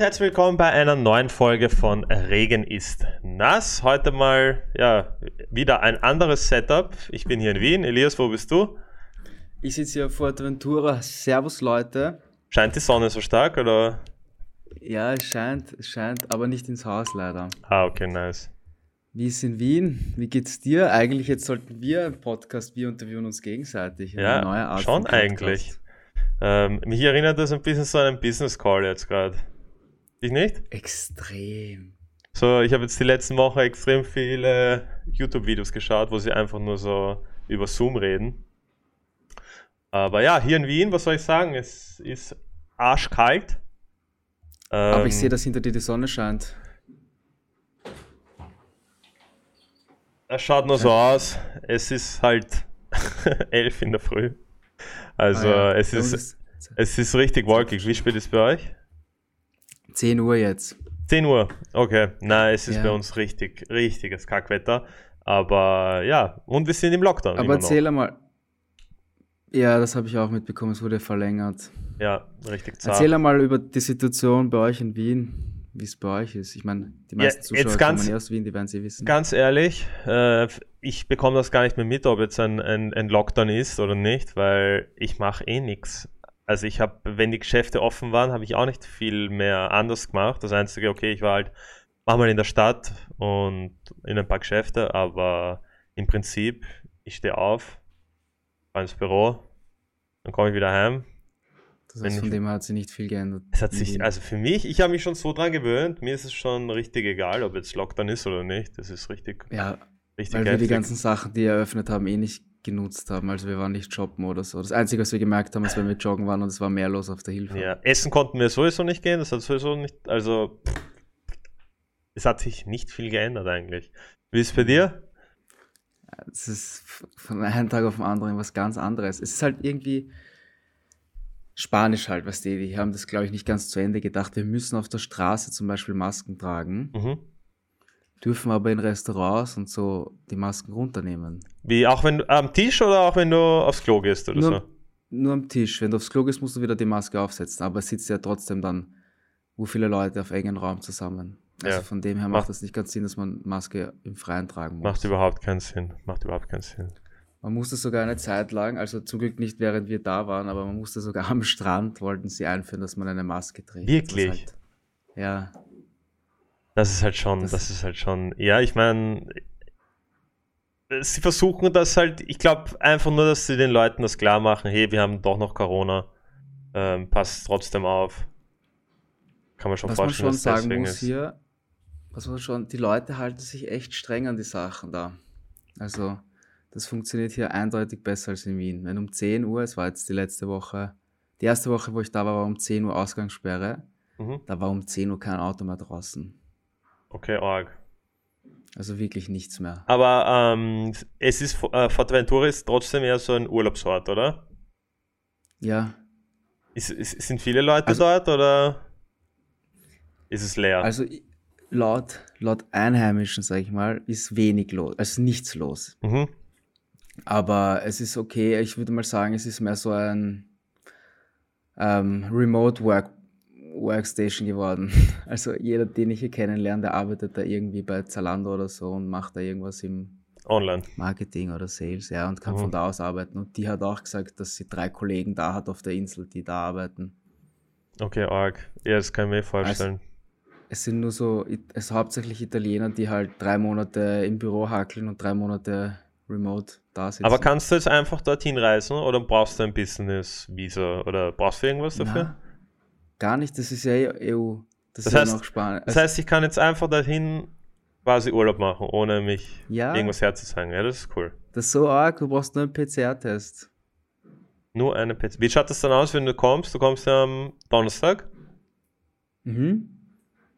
Und herzlich willkommen bei einer neuen Folge von Regen ist nass. Heute mal ja wieder ein anderes Setup. Ich bin hier in Wien. Elias, wo bist du? Ich sitze hier auf Fuerteventura. Servus Leute. Scheint die Sonne so stark oder? Ja, es scheint, es scheint, aber nicht ins Haus leider. Ah, okay, nice. Wie ist in Wien? Wie geht's dir? Eigentlich jetzt sollten wir einen Podcast, wir interviewen uns gegenseitig. Ja, schon eigentlich. Ähm, mich erinnert das ein bisschen so an einen Business Call jetzt gerade. Dich nicht? Extrem. So, ich habe jetzt die letzten Wochen extrem viele YouTube-Videos geschaut, wo sie einfach nur so über Zoom reden. Aber ja, hier in Wien, was soll ich sagen? Es ist arschkalt. Aber ich Ähm, sehe, dass hinter dir die Sonne scheint. Es schaut nur so aus. Es ist halt 11 in der Früh. Also Ah ja, es, ist, es ist richtig wolkig. Wie spät ist es bei euch? 10 Uhr jetzt. 10 Uhr. Okay. Nein, es ist Ja. bei uns richtig, richtiges Kackwetter. Aber ja, und wir sind im Lockdown. Aber erzähl einmal. Ja, das habe ich auch mitbekommen, es wurde verlängert. Ja, richtig zart. Erzähl einmal über die Situation bei euch in Wien, wie es bei euch ist. Ich meine, die Ja, meisten jetzt Zuschauer ganz- kommen ja aus Wien, die werden sie wissen. Ganz ehrlich, äh, ich bekomme das gar nicht mehr mit, ob jetzt ein, ein, ein Lockdown ist oder nicht, weil ich mache eh nichts. Also ich habe, wenn die Geschäfte offen waren, habe ich auch nicht viel mehr anders gemacht. Das Einzige, okay, ich war halt manchmal in der Stadt und in ein paar Geschäfte, aber im Prinzip, ich stehe auf, fahre ins Büro, dann komme ich wieder heim. Das heißt, von ich- dem hat sich nicht viel geändert. Es hat sich, also für mich, ich habe mich schon so dran gewöhnt, mir ist es schon richtig egal, ob jetzt Lockdown ist oder nicht. Das ist richtig, ja, richtig weil wir die heftig. ganzen Sachen, die eröffnet haben, eh nicht genutzt haben. Also wir waren nicht shoppen oder so. Das Einzige, was wir gemerkt haben, ist, wenn wir joggen waren und es war mehr los auf der Hilfe. Ja, essen konnten wir sowieso nicht gehen, das hat sowieso nicht, also es hat sich nicht viel geändert eigentlich. Wie ist es bei dir? Es ist von einem Tag auf den anderen was ganz anderes. Es ist halt irgendwie Spanisch halt, weißt du, die haben das, glaube ich, nicht ganz zu Ende gedacht. Wir müssen auf der Straße zum Beispiel Masken tragen, Mhm. Dürfen aber in Restaurants und so die Masken runternehmen. Wie, auch wenn am Tisch oder auch wenn du aufs Klo gehst oder Nur, so? nur am Tisch. Wenn du aufs Klo gehst, musst du wieder die Maske aufsetzen. Aber es sitzt ja trotzdem dann, wo viele Leute auf engen Raum zusammen. Also Ja. von dem her Macht- es nicht ganz Sinn, dass man Maske im Freien tragen muss. Macht überhaupt keinen Sinn. Macht überhaupt keinen Sinn. Man musste sogar eine Zeit lang, also zum Glück nicht während wir da waren, aber man musste sogar am Strand, wollten sie einführen, dass man eine Maske trägt. Wirklich? Halt, ja, Das ist halt schon, Das- das, ist halt schon, ja, ich meine, sie versuchen das halt, ich glaube einfach nur, dass sie den Leuten das klar machen, hey, wir haben doch noch Corona, ähm, passt trotzdem auf. Kann man schon was man vorstellen, schon dass sagen muss ist. hier, was man schon, die Leute halten sich echt streng an die Sachen da. Also, das funktioniert hier eindeutig besser als in Wien. Wenn um 10 Uhr, es war jetzt die letzte Woche, die erste Woche, wo ich da war, war um 10 Uhr Ausgangssperre, Mhm. da war um 10 Uhr kein Auto mehr draußen. Okay, arg. Also wirklich nichts mehr. Aber ähm, es ist, äh, Fuerteventura ist trotzdem eher so ein Urlaubsort, oder? Ja, Ist, ist, sind viele Leute Also- dort oder ist es leer? Also laut, laut Einheimischen, sage ich mal, ist wenig los, also nichts los. mhm. Aber es ist okay, ich würde mal sagen, es ist mehr so ein ähm, Remote Work, Workstation geworden. Also jeder, den ich hier kennenlerne, der arbeitet da irgendwie bei Zalando oder so und macht da irgendwas im Online. Marketing oder Sales, ja, und kann Mhm. von da aus arbeiten. Und die hat auch gesagt, dass sie drei Kollegen da hat auf der Insel, die da arbeiten. Okay, arg. Ja, das kann ich mir vorstellen. Es sind nur so, es sind hauptsächlich Italiener, die halt drei Monate im Büro hackeln und drei Monate remote da sitzen. Aber kannst du jetzt einfach dorthin reisen oder brauchst du ein Business-Visa oder brauchst du irgendwas dafür? Na, gar nicht, das ist ja eh EU. Das, Das ist heißt- ja noch Spanien. Das heißt, ich kann jetzt einfach dorthin quasi Urlaub machen, ohne mich ja, irgendwas herzuzeigen. Ja, das ist cool. das ist so arg, du brauchst nur einen PCR-Test. Nur eine PC. Wie schaut das dann aus, wenn du kommst? Du kommst ja am Donnerstag. Mhm.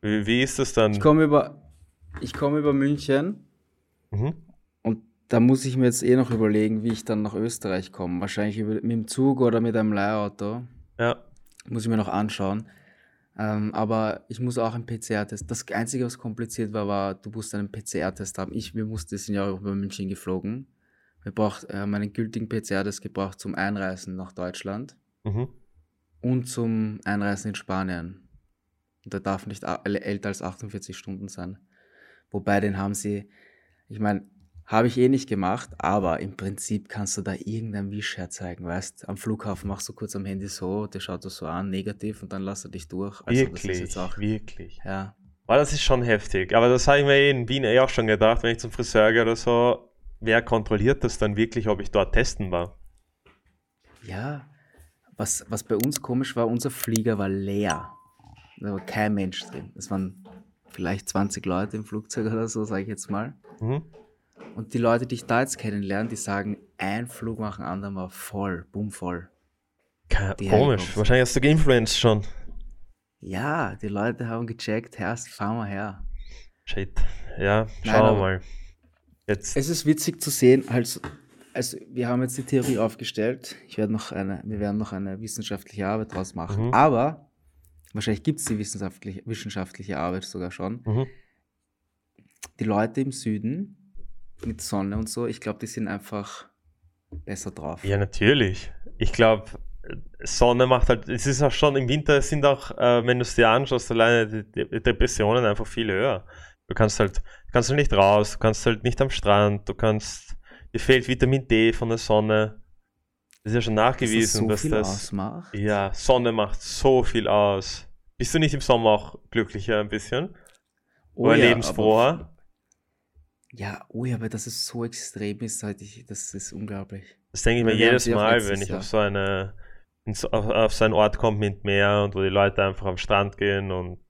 Wie, wie ist das dann? Ich komme über, ich komme über München Mhm. und da muss ich mir jetzt eh noch überlegen, wie ich dann nach Österreich komme. Wahrscheinlich über, mit dem Zug oder mit einem Leihauto. Ja. Muss ich mir noch anschauen. Ähm, aber ich muss auch einen PCR-Test. Das Einzige, was kompliziert war, war, du musst einen PCR-Test haben. Ich, wir mussten, sind ja auch über München geflogen. Wir braucht, äh, haben einen gültigen PCR-Test gebraucht zum Einreisen nach Deutschland Mhm. und zum Einreisen in Spanien. Und der darf nicht älter als 48 Stunden sein. Wobei den haben sie, ich meine, habe ich eh nicht gemacht, aber im Prinzip kannst du da irgendein Wisch herzeigen, weißt Am Flughafen machst du kurz am Handy so, der schaut das so an, negativ, und dann lässt er dich durch. Also wirklich, auch, wirklich. Ja. Aber das ist schon heftig. Aber das habe ich mir eh in Wien eh auch schon gedacht, wenn ich zum Friseur gehe oder so, wer kontrolliert das dann wirklich, ob ich dort testen war? Ja, was, was bei uns komisch war, unser Flieger war leer. Da war kein Mensch drin. Es waren vielleicht 20 Leute im Flugzeug oder so, sage ich jetzt mal. Mhm. Und die Leute, die ich da jetzt kennenlerne, die sagen, ein Flug nach dem anderen war voll, boom, voll. Komisch, wahrscheinlich hast du geinfluenced schon. Ja, die Leute haben gecheckt, Herst, fahren wir her. Shit, ja, schauen wir mal. Jetzt. Es ist witzig zu sehen, also, also wir haben jetzt die Theorie aufgestellt. Ich werde noch eine, wir werden noch eine wissenschaftliche Arbeit draus machen. Mhm. Aber wahrscheinlich gibt es die wissenschaftliche, wissenschaftliche Arbeit sogar schon. Mhm. Die Leute im Süden mit Sonne und so, ich glaube, die sind einfach besser drauf. Ja, natürlich. Ich glaube, Sonne macht halt, es ist auch schon im Winter sind auch, äh, wenn du es dir anschaust, alleine die, Depressionen einfach viel höher. Du kannst halt, kannst halt nicht raus, du kannst halt nicht am Strand, du kannst, dir fehlt Vitamin D von der Sonne. Das ist ja schon nachgewiesen, dass das, so dass das ausmacht. Ja, Sonne macht so viel aus. Bist du nicht im Sommer auch glücklicher ein bisschen? Oh, Oder ja, lebensfroher? Ja, oh ja, aber dass es so extrem ist, halt ich, das ist unglaublich. Das denke ich mir jedes Mal, wenn ich Jahr. auf so eine auf, auf so einen Ort komme mit Meer und wo die Leute einfach am Strand gehen und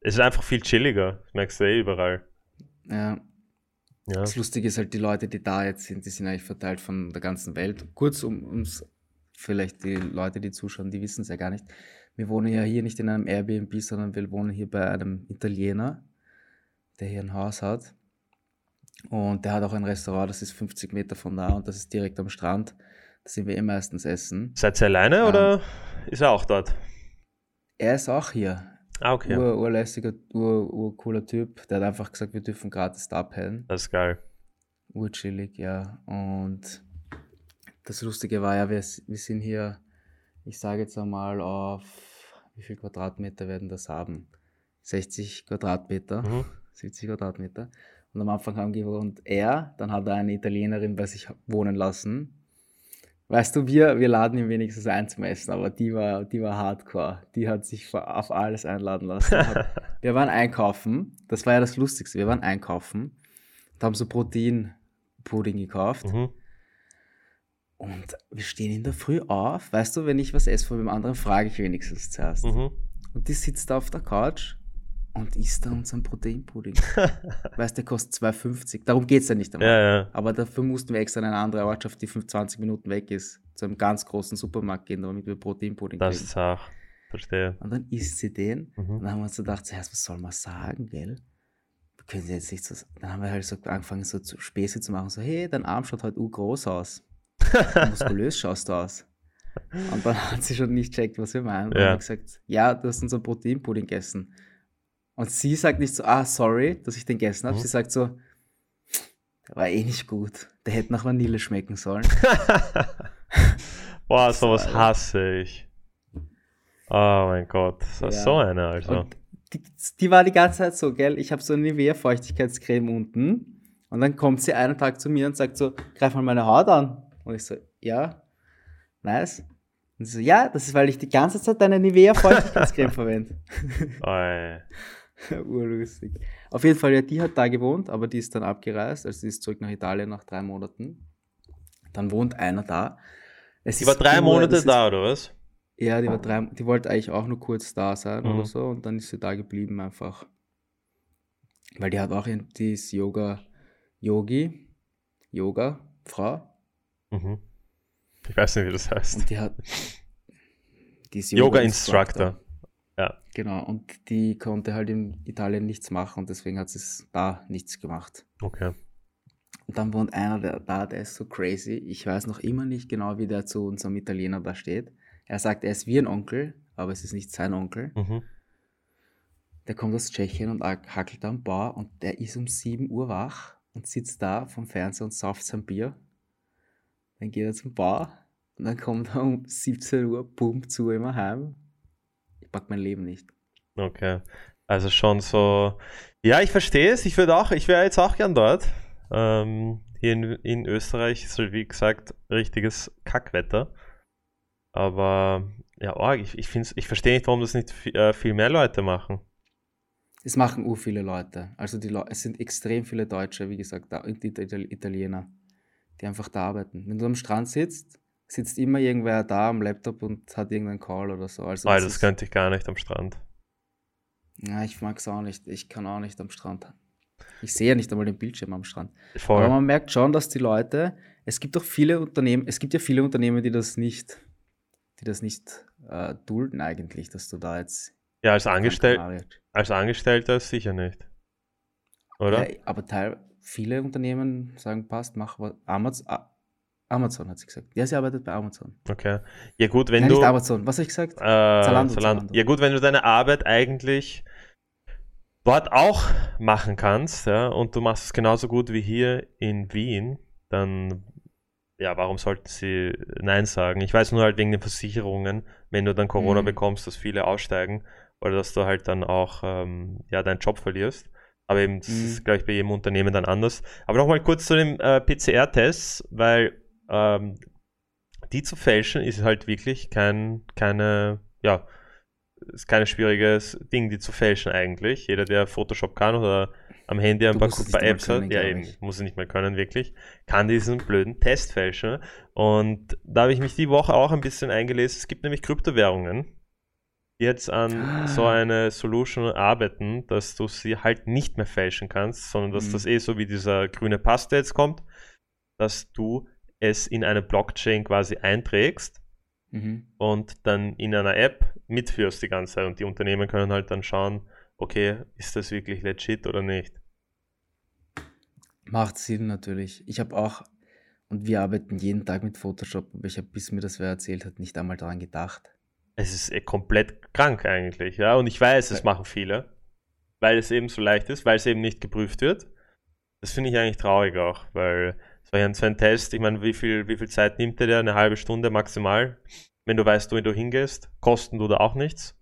es ist einfach viel chilliger. Das merkst du eh überall. Ja. ja. Das Lustige ist halt, die Leute, die da jetzt sind, die sind eigentlich verteilt von der ganzen Welt. Kurz um uns, vielleicht die Leute, die zuschauen, die wissen es ja gar nicht. Wir wohnen ja hier nicht in einem Airbnb, sondern wir wohnen hier bei einem Italiener, der hier ein Haus hat. Und der hat auch ein Restaurant, das ist 50 Meter von da und das ist direkt am Strand. Da sind wir eh meistens essen. Seid ihr alleine ähm, oder ist er auch dort? Er ist auch hier. Ah, okay. Ur, urlässiger, ur, ur cooler Typ. Der hat einfach gesagt, wir dürfen gratis da abhellen. Das ist geil. Urchillig, ja. Und das Lustige war ja, wir, wir sind hier, ich sage jetzt einmal auf, wie viel Quadratmeter werden das haben? 60 Quadratmeter, mhm. 70 Quadratmeter. Und am Anfang haben gewohnt er, dann hat er eine Italienerin bei sich wohnen lassen. Weißt du, wir, wir laden ihn wenigstens ein zum Essen, aber die war, die war hardcore. Die hat sich auf alles einladen lassen. wir waren einkaufen, das war ja das Lustigste. Wir waren einkaufen und haben so Proteinpudding gekauft. Mhm. Und wir stehen in der Früh auf. Weißt du, wenn ich was esse von dem anderen, frage ich wenigstens zuerst. Mhm. Und die sitzt da auf der Couch und isst da unseren Proteinpudding. weißt du, der kostet 2,50. Darum geht es ja nicht einmal. Ja, ja. Aber dafür mussten wir extra in eine andere Ortschaft, die 25 Minuten weg ist, zu einem ganz großen Supermarkt gehen, damit wir Proteinpudding das kriegen. Das ist auch. Verstehe. Und dann isst sie den. Mhm. Und dann haben wir uns gedacht, zuerst, was soll man sagen, gell? Wir können sie jetzt nicht so. Dann haben wir halt so angefangen, so zu Späße zu machen: so, hey, dein Arm schaut halt u groß aus. Muskulös schaust du aus. Und dann hat sie schon nicht checkt, was wir meinen. Ja. Und haben gesagt, ja, du hast unseren Proteinpudding gegessen. Und sie sagt nicht so, ah, sorry, dass ich den gegessen habe. Mhm. Sie sagt so, der war eh nicht gut. Der hätte nach Vanille schmecken sollen. Boah, sowas hasse ich. Oh mein Gott, das war ja. so eine, also. Die, die, war die ganze Zeit so, gell? Ich habe so eine Nivea-Feuchtigkeitscreme unten. Und dann kommt sie einen Tag zu mir und sagt so, greif mal meine Haut an. Und ich so, ja, nice. Und sie so, ja, das ist, weil ich die ganze Zeit deine Nivea-Feuchtigkeitscreme verwende. Urlustig. Auf jeden Fall, ja, die hat da gewohnt, aber die ist dann abgereist, also die ist zurück nach Italien nach drei Monaten. Dann wohnt einer da. Es die war drei immer, Monate ist, da, oder was? Ja, die war drei, die wollte eigentlich auch nur kurz da sein mhm. oder so und dann ist sie da geblieben einfach. Weil die hat auch die ist Yoga, Yogi, Yoga, Frau. Mhm. Ich weiß nicht, wie das heißt. Und die hat, die ist Yoga, Yoga Instructor. Instructor. Ja. Genau, und die konnte halt in Italien nichts machen und deswegen hat sie da nichts gemacht. Okay. Und dann wohnt einer der, da, der ist so crazy. Ich weiß noch immer nicht genau, wie der zu unserem Italiener da steht. Er sagt, er ist wie ein Onkel, aber es ist nicht sein Onkel. Mhm. Der kommt aus Tschechien und hackelt am Bau und der ist um 7 Uhr wach und sitzt da vom Fernseher und sauft sein Bier. Dann geht er zum Bau und dann kommt er um 17 Uhr, pumpt zu immer heim pack mein Leben nicht. Okay. Also schon so. Ja, ich verstehe es. Ich würde auch, ich wäre jetzt auch gern dort. Ähm, hier in, in Österreich ist wie gesagt, richtiges Kackwetter. Aber ja, org, ich, ich, find's, ich verstehe nicht, warum das nicht viel, äh, viel mehr Leute machen. Es machen ur viele Leute. Also die Le es sind extrem viele Deutsche, wie gesagt, da, Italiener, die einfach da arbeiten. Wenn du am Strand sitzt, sitzt immer irgendwer da am Laptop und hat irgendeinen Call oder so. Also das, das könnte ich gar nicht am Strand. Ja, ich mag es auch nicht. Ich kann auch nicht am Strand. Ich sehe ja nicht einmal den Bildschirm am Strand. Voll. Aber man merkt schon, dass die Leute, es gibt auch viele Unternehmen, es gibt ja viele Unternehmen, die das nicht, die das nicht äh, dulden eigentlich, dass du da jetzt. Ja, als, Angestell als Angestellter sicher nicht. Oder? Ja, aber teil, viele Unternehmen sagen, passt, mach was. Amazon, Amazon hat sie gesagt. Ja, sie arbeitet bei Amazon. Okay. Ja, gut, wenn Nein, du. Nicht Amazon, was habe ich gesagt? Äh, Zalando, Zalando. Zalando. Ja, gut, wenn du deine Arbeit eigentlich dort auch machen kannst, ja, und du machst es genauso gut wie hier in Wien, dann ja, warum sollten sie Nein sagen? Ich weiß nur halt wegen den Versicherungen, wenn du dann Corona mhm. bekommst, dass viele aussteigen oder dass du halt dann auch ähm, ja, deinen Job verlierst. Aber eben, das mhm. ist, glaube ich, bei jedem Unternehmen dann anders. Aber nochmal kurz zu dem äh, PCR-Test, weil ähm, die zu fälschen ist halt wirklich kein, keine, ja, ist kein schwieriges Ding, die zu fälschen eigentlich. Jeder, der Photoshop kann oder am Handy ein paar, paar Apps können, hat, ja eben, muss ich nicht mehr können, wirklich, kann diesen blöden Test fälschen. Und da habe ich mich die Woche auch ein bisschen eingelesen. Es gibt nämlich Kryptowährungen, die jetzt an ah. so eine Solution arbeiten, dass du sie halt nicht mehr fälschen kannst, sondern dass mhm. das eh so wie dieser grüne Pass, der jetzt kommt, dass du es in eine Blockchain quasi einträgst mhm. und dann in einer App mitführst die ganze Zeit. Und die Unternehmen können halt dann schauen, okay, ist das wirklich legit oder nicht? Macht Sinn natürlich. Ich habe auch, und wir arbeiten jeden Tag mit Photoshop, aber ich habe, bis mir das wer erzählt hat, nicht einmal daran gedacht. Es ist eh komplett krank eigentlich, ja. Und ich weiß, es machen viele, weil es eben so leicht ist, weil es eben nicht geprüft wird. Das finde ich eigentlich traurig auch, weil so ein, so ein Test, ich meine, wie viel, wie viel Zeit nimmt der? Eine halbe Stunde maximal. Wenn du weißt, wo du hingehst, kosten du da auch nichts.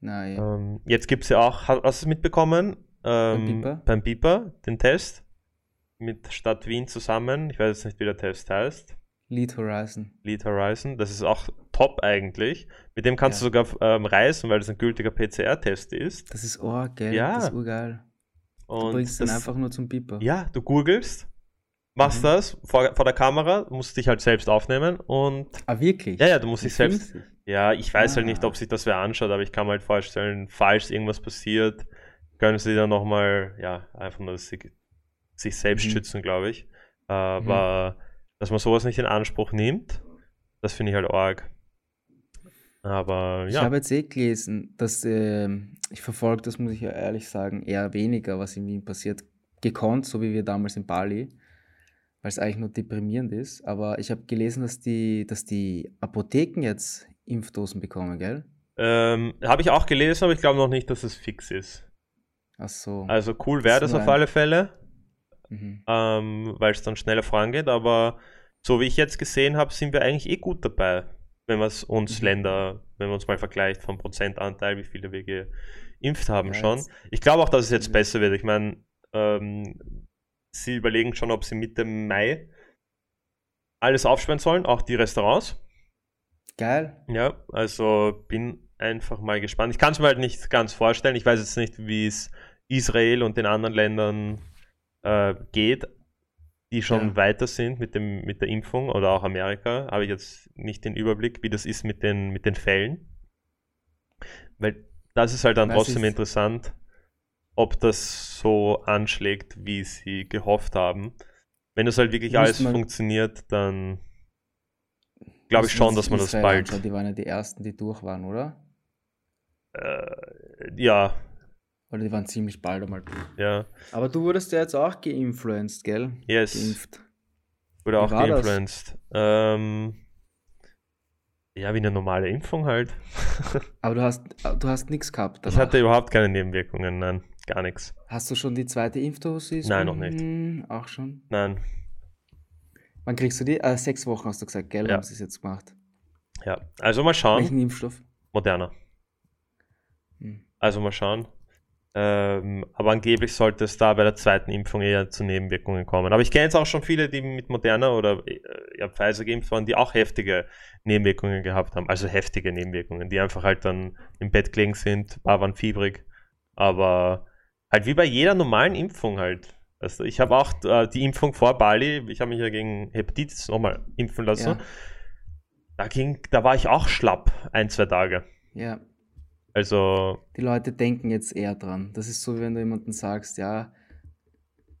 Nein. Ähm, jetzt gibt es ja auch, hast du es mitbekommen? Ähm, beim Beeper? Beim Beeper, den Test mit Stadt Wien zusammen. Ich weiß jetzt nicht, wie der Test heißt. Lead Horizon. Lead Horizon, das ist auch top eigentlich. Mit dem kannst ja. du sogar ähm, reisen, weil das ein gültiger PCR-Test ist. Das ist oh, gell? Ja. Das ist urgeil. Und du bringst das, dann einfach nur zum Beeper. Ja, du googelst, machst mhm. das vor, vor der Kamera, musst dich halt selbst aufnehmen und. Ah, wirklich? Ja, ja, du musst dich selbst. Sich? Ja, ich weiß ah. halt nicht, ah. ob sich das wer anschaut, aber ich kann mir halt vorstellen, falls irgendwas passiert, können sie dann nochmal, ja, einfach nur sich, sich selbst mhm. schützen, glaube ich. Aber mhm. dass man sowas nicht in Anspruch nimmt, das finde ich halt arg. Aber ja. Ich habe jetzt eh gelesen, dass äh, ich verfolge, das muss ich ja ehrlich sagen, eher weniger, was in Wien passiert. Gekonnt, so wie wir damals in Bali weil es eigentlich nur deprimierend ist. Aber ich habe gelesen, dass die, dass die Apotheken jetzt Impfdosen bekommen, gell? Ähm, habe ich auch gelesen, aber ich glaube noch nicht, dass es fix ist. Ach so. Also cool wäre das, das auf alle Fälle, mhm. ähm, weil es dann schneller vorangeht. Aber so wie ich jetzt gesehen habe, sind wir eigentlich eh gut dabei, wenn wir es uns mhm. Länder, wenn man uns mal vergleicht vom Prozentanteil, wie viele wir geimpft haben ja, schon. Ich glaube auch, dass es jetzt mhm. besser wird. Ich meine, ähm, sie überlegen schon, ob sie Mitte Mai alles aufsperren sollen, auch die Restaurants. Geil. Ja, also bin einfach mal gespannt. Ich kann es mir halt nicht ganz vorstellen. Ich weiß jetzt nicht, wie es Israel und den anderen Ländern äh, geht, die schon ja. weiter sind mit, dem, mit der Impfung oder auch Amerika. Habe ich jetzt nicht den Überblick, wie das ist mit den, mit den Fällen. Weil das ist halt dann trotzdem interessant, ob das so anschlägt, wie sie gehofft haben. Wenn das halt wirklich alles funktioniert, dann glaube ich schon, dass man das bald. Anschauen. Die waren ja die ersten, die durch waren, oder? Äh, ja. Oder die waren ziemlich bald einmal durch. Ja. Aber du wurdest ja jetzt auch geinfluenced, gell? Yes. Geimpft. Wurde auch geinfluenced. Ähm, ja, wie eine normale Impfung halt. Aber du hast, du hast nichts gehabt. Danach. Ich hatte überhaupt keine Nebenwirkungen, nein. Gar nichts. Hast du schon die zweite Impfdosis? Nein, noch nicht. Hm, auch schon? Nein. Wann kriegst du die? Äh, sechs Wochen hast du gesagt, gell? Ja. Haben sie es jetzt gemacht. Ja, also mal schauen. Welchen Impfstoff? Moderner. Hm. Also mal schauen. Ähm, aber angeblich sollte es da bei der zweiten Impfung eher zu Nebenwirkungen kommen. Aber ich kenne jetzt auch schon viele, die mit Moderna oder äh, ja, Pfizer geimpft waren, die auch heftige Nebenwirkungen gehabt haben. Also heftige Nebenwirkungen, die einfach halt dann im Bett gelegen sind, paar waren fiebrig. Aber halt wie bei jeder normalen Impfung halt. Also ich habe auch äh, die Impfung vor Bali, ich habe mich ja gegen Hepatitis nochmal impfen lassen. Ja. Da, ging, da war ich auch schlapp, ein, zwei Tage. Ja. Also. Die Leute denken jetzt eher dran. Das ist so, wie wenn du jemandem sagst, ja,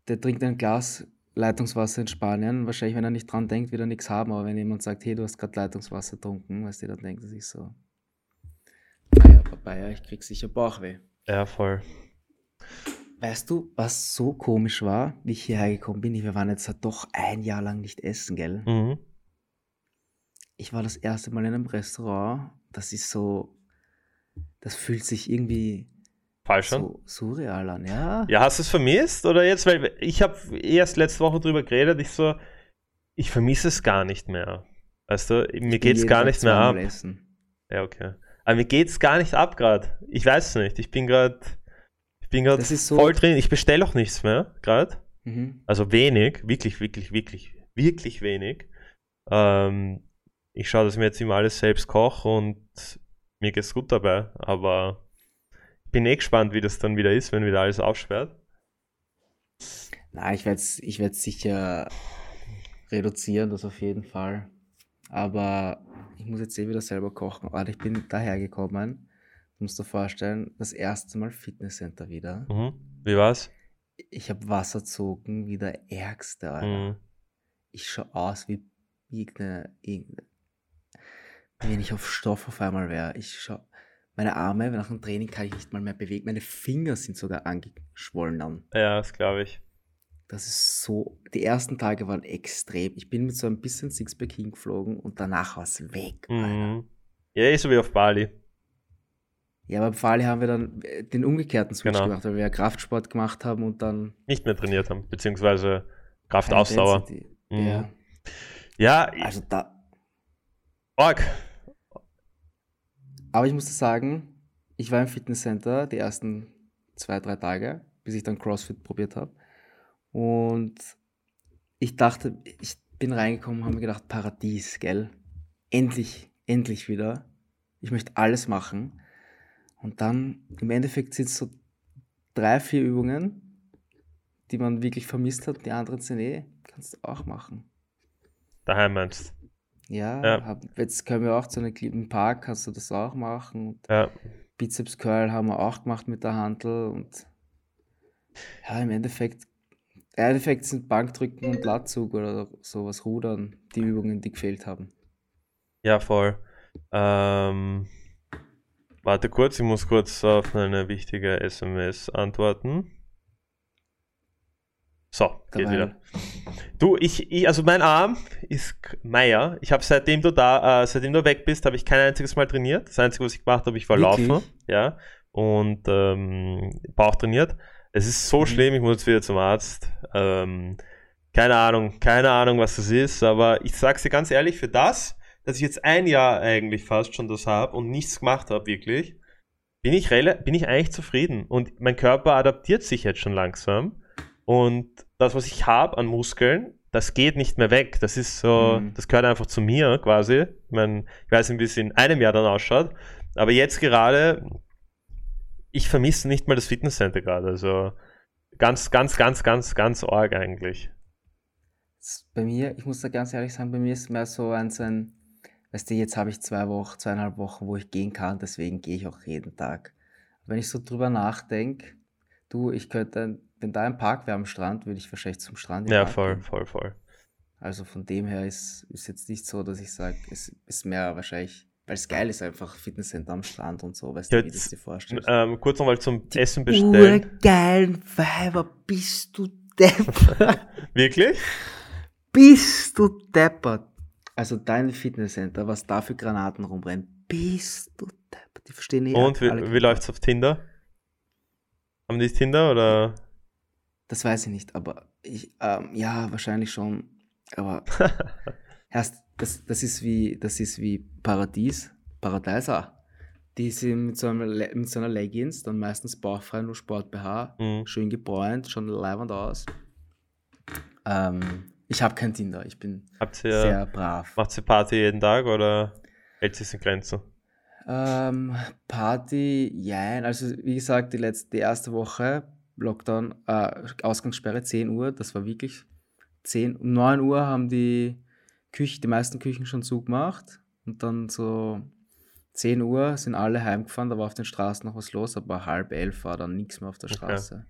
der trinkt ein Glas Leitungswasser in Spanien. Wahrscheinlich, wenn er nicht dran denkt, wird er nichts haben. Aber wenn jemand sagt, hey, du hast gerade Leitungswasser getrunken, weißt du, dann denkt er sich so, naja, Papaya, ich krieg sicher Bauchweh. Ja, voll. Weißt du, was so komisch war, wie ich hierher gekommen bin? Wir waren jetzt halt doch ein Jahr lang nicht essen, gell? Mhm. Ich war das erste Mal in einem Restaurant. Das ist so das fühlt sich irgendwie falsch an. So surreal an, ja. Ja, hast du es vermisst oder jetzt? Weil ich habe erst letzte Woche drüber geredet, ich so, ich vermisse es gar nicht mehr. Weißt du, mir geht es gar nicht mehr ab. Essen. Ja, okay. Aber mir geht es gar nicht ab gerade. Ich weiß es nicht. Ich bin gerade bin gerade so voll drin. Ich bestelle auch nichts mehr gerade. Mhm. Also wenig, wirklich, wirklich, wirklich, wirklich wenig. Ähm, ich schaue, dass ich mir jetzt immer alles selbst koche und mir geht's gut dabei, aber ich bin eh gespannt, wie das dann wieder ist, wenn wieder alles aufsperrt. Na, ich werde es ich sicher reduzieren, das auf jeden Fall. Aber ich muss jetzt eh wieder selber kochen. Warte, ich bin dahergekommen. Du musst dir vorstellen, das erste Mal Fitnesscenter wieder. Mhm. Wie war's? Ich habe Wasserzogen wie der Ärgste, Alter. Mhm. Ich schaue aus wie irgendeine, irgendeine wenn ich auf Stoff auf einmal wäre. Ich schau, meine Arme nach dem Training kann ich nicht mal mehr bewegen. Meine Finger sind sogar angeschwollen dann. Ja, das glaube ich. Das ist so. Die ersten Tage waren extrem. Ich bin mit so ein bisschen Sixpack hingeflogen und danach war es weg. Mhm. Ja, eh so wie auf Bali. Ja, aber Bali haben wir dann äh, den umgekehrten Switch genau. gemacht, weil wir ja Kraftsport gemacht haben und dann. Nicht mehr trainiert haben, beziehungsweise Kraftausdauer. Mhm. Ja. Ja. Also da. Org. Aber ich musste sagen, ich war im Fitnesscenter die ersten zwei, drei Tage, bis ich dann CrossFit probiert habe. Und ich dachte, ich bin reingekommen und habe mir gedacht, Paradies, gell? Endlich, endlich wieder. Ich möchte alles machen. Und dann, im Endeffekt sind es so drei, vier Übungen, die man wirklich vermisst hat. Die anderen sind eh, kannst du auch machen. Daheim meinst ja, ja. Hab, jetzt können wir auch zu einem im Park, kannst du das auch machen. Und ja. Bizeps Curl haben wir auch gemacht mit der Handel und ja, im Endeffekt, im Endeffekt sind Bankdrücken und Latzug oder sowas, Rudern, die Übungen, die gefehlt haben. Ja, voll. Ähm, warte kurz, ich muss kurz auf eine wichtige SMS antworten. So, geht Geil. wieder. Du, ich, ich, also mein Arm ist Meier. Ich habe seitdem du da, äh, seitdem du weg bist, habe ich kein einziges Mal trainiert. Das Einzige, was ich gemacht habe, ich war Wirklich? laufen, ja, und ähm, Bauch trainiert. Es ist so mhm. schlimm, ich muss jetzt wieder zum Arzt. Ähm, keine Ahnung, keine Ahnung, was das ist, aber ich sag's dir ganz ehrlich, für das, dass ich jetzt ein Jahr eigentlich fast schon das habe und nichts gemacht habe, wirklich, bin ich, bin ich eigentlich zufrieden. Und mein Körper adaptiert sich jetzt schon langsam. Und das, was ich habe an Muskeln, das geht nicht mehr weg. Das ist so, mhm. das gehört einfach zu mir quasi. Ich, mein, ich weiß nicht, wie es in einem Jahr dann ausschaut. Aber jetzt gerade, ich vermisse nicht mal das Fitnesscenter gerade. Also ganz, ganz, ganz, ganz, ganz arg eigentlich. Bei mir, ich muss da ganz ehrlich sagen, bei mir ist mehr so ein, so ein weißt du, jetzt habe ich zwei Wochen, zweieinhalb Wochen, wo ich gehen kann, deswegen gehe ich auch jeden Tag. Wenn ich so drüber nachdenke, du, ich könnte wenn da ein Park wäre am Strand, würde ich wahrscheinlich zum Strand. Ja, Park voll, gehen. voll, voll. Also von dem her ist es jetzt nicht so, dass ich sage, es ist mehr wahrscheinlich, weil es geil ist, einfach Fitnesscenter am Strand und so, weißt du, wie das dir vorstellst. Ähm, kurz nochmal zum Die Essen bestellen. Urgeilen Weiber, bist du deppert. Wirklich? Bist du deppert. Also dein Fitnesscenter, was da für Granaten rumrennen, bist du deppert. Die verstehen nicht. Und wie, wie läuft's auf Tinder? Haben die Tinder oder? Das weiß ich nicht, aber ich, ähm, ja, wahrscheinlich schon. Aber erst, das, das ist wie, das ist wie Paradies, Paradeiser. Die sind mit so, einem, mit so einer Leggings, dann meistens bauchfrei, nur Sport-BH, Mhm. schön gebräunt, schon leibend aus. Ähm, ich habe kein Tinder, ich bin ihr, sehr brav. macht ihr Party jeden Tag oder hält sich in Grenzen? Ähm, Party, jein. Also wie gesagt, die letzte, die erste Woche Lockdown, äh, Ausgangssperre 10 Uhr, das war wirklich 10, um 9 Uhr haben die Küche, die meisten Küchen schon zugemacht und dann so 10 Uhr sind alle heimgefahren, da war auf den Straßen noch was los, aber halb elf war dann nichts mehr auf der Okay. Straße.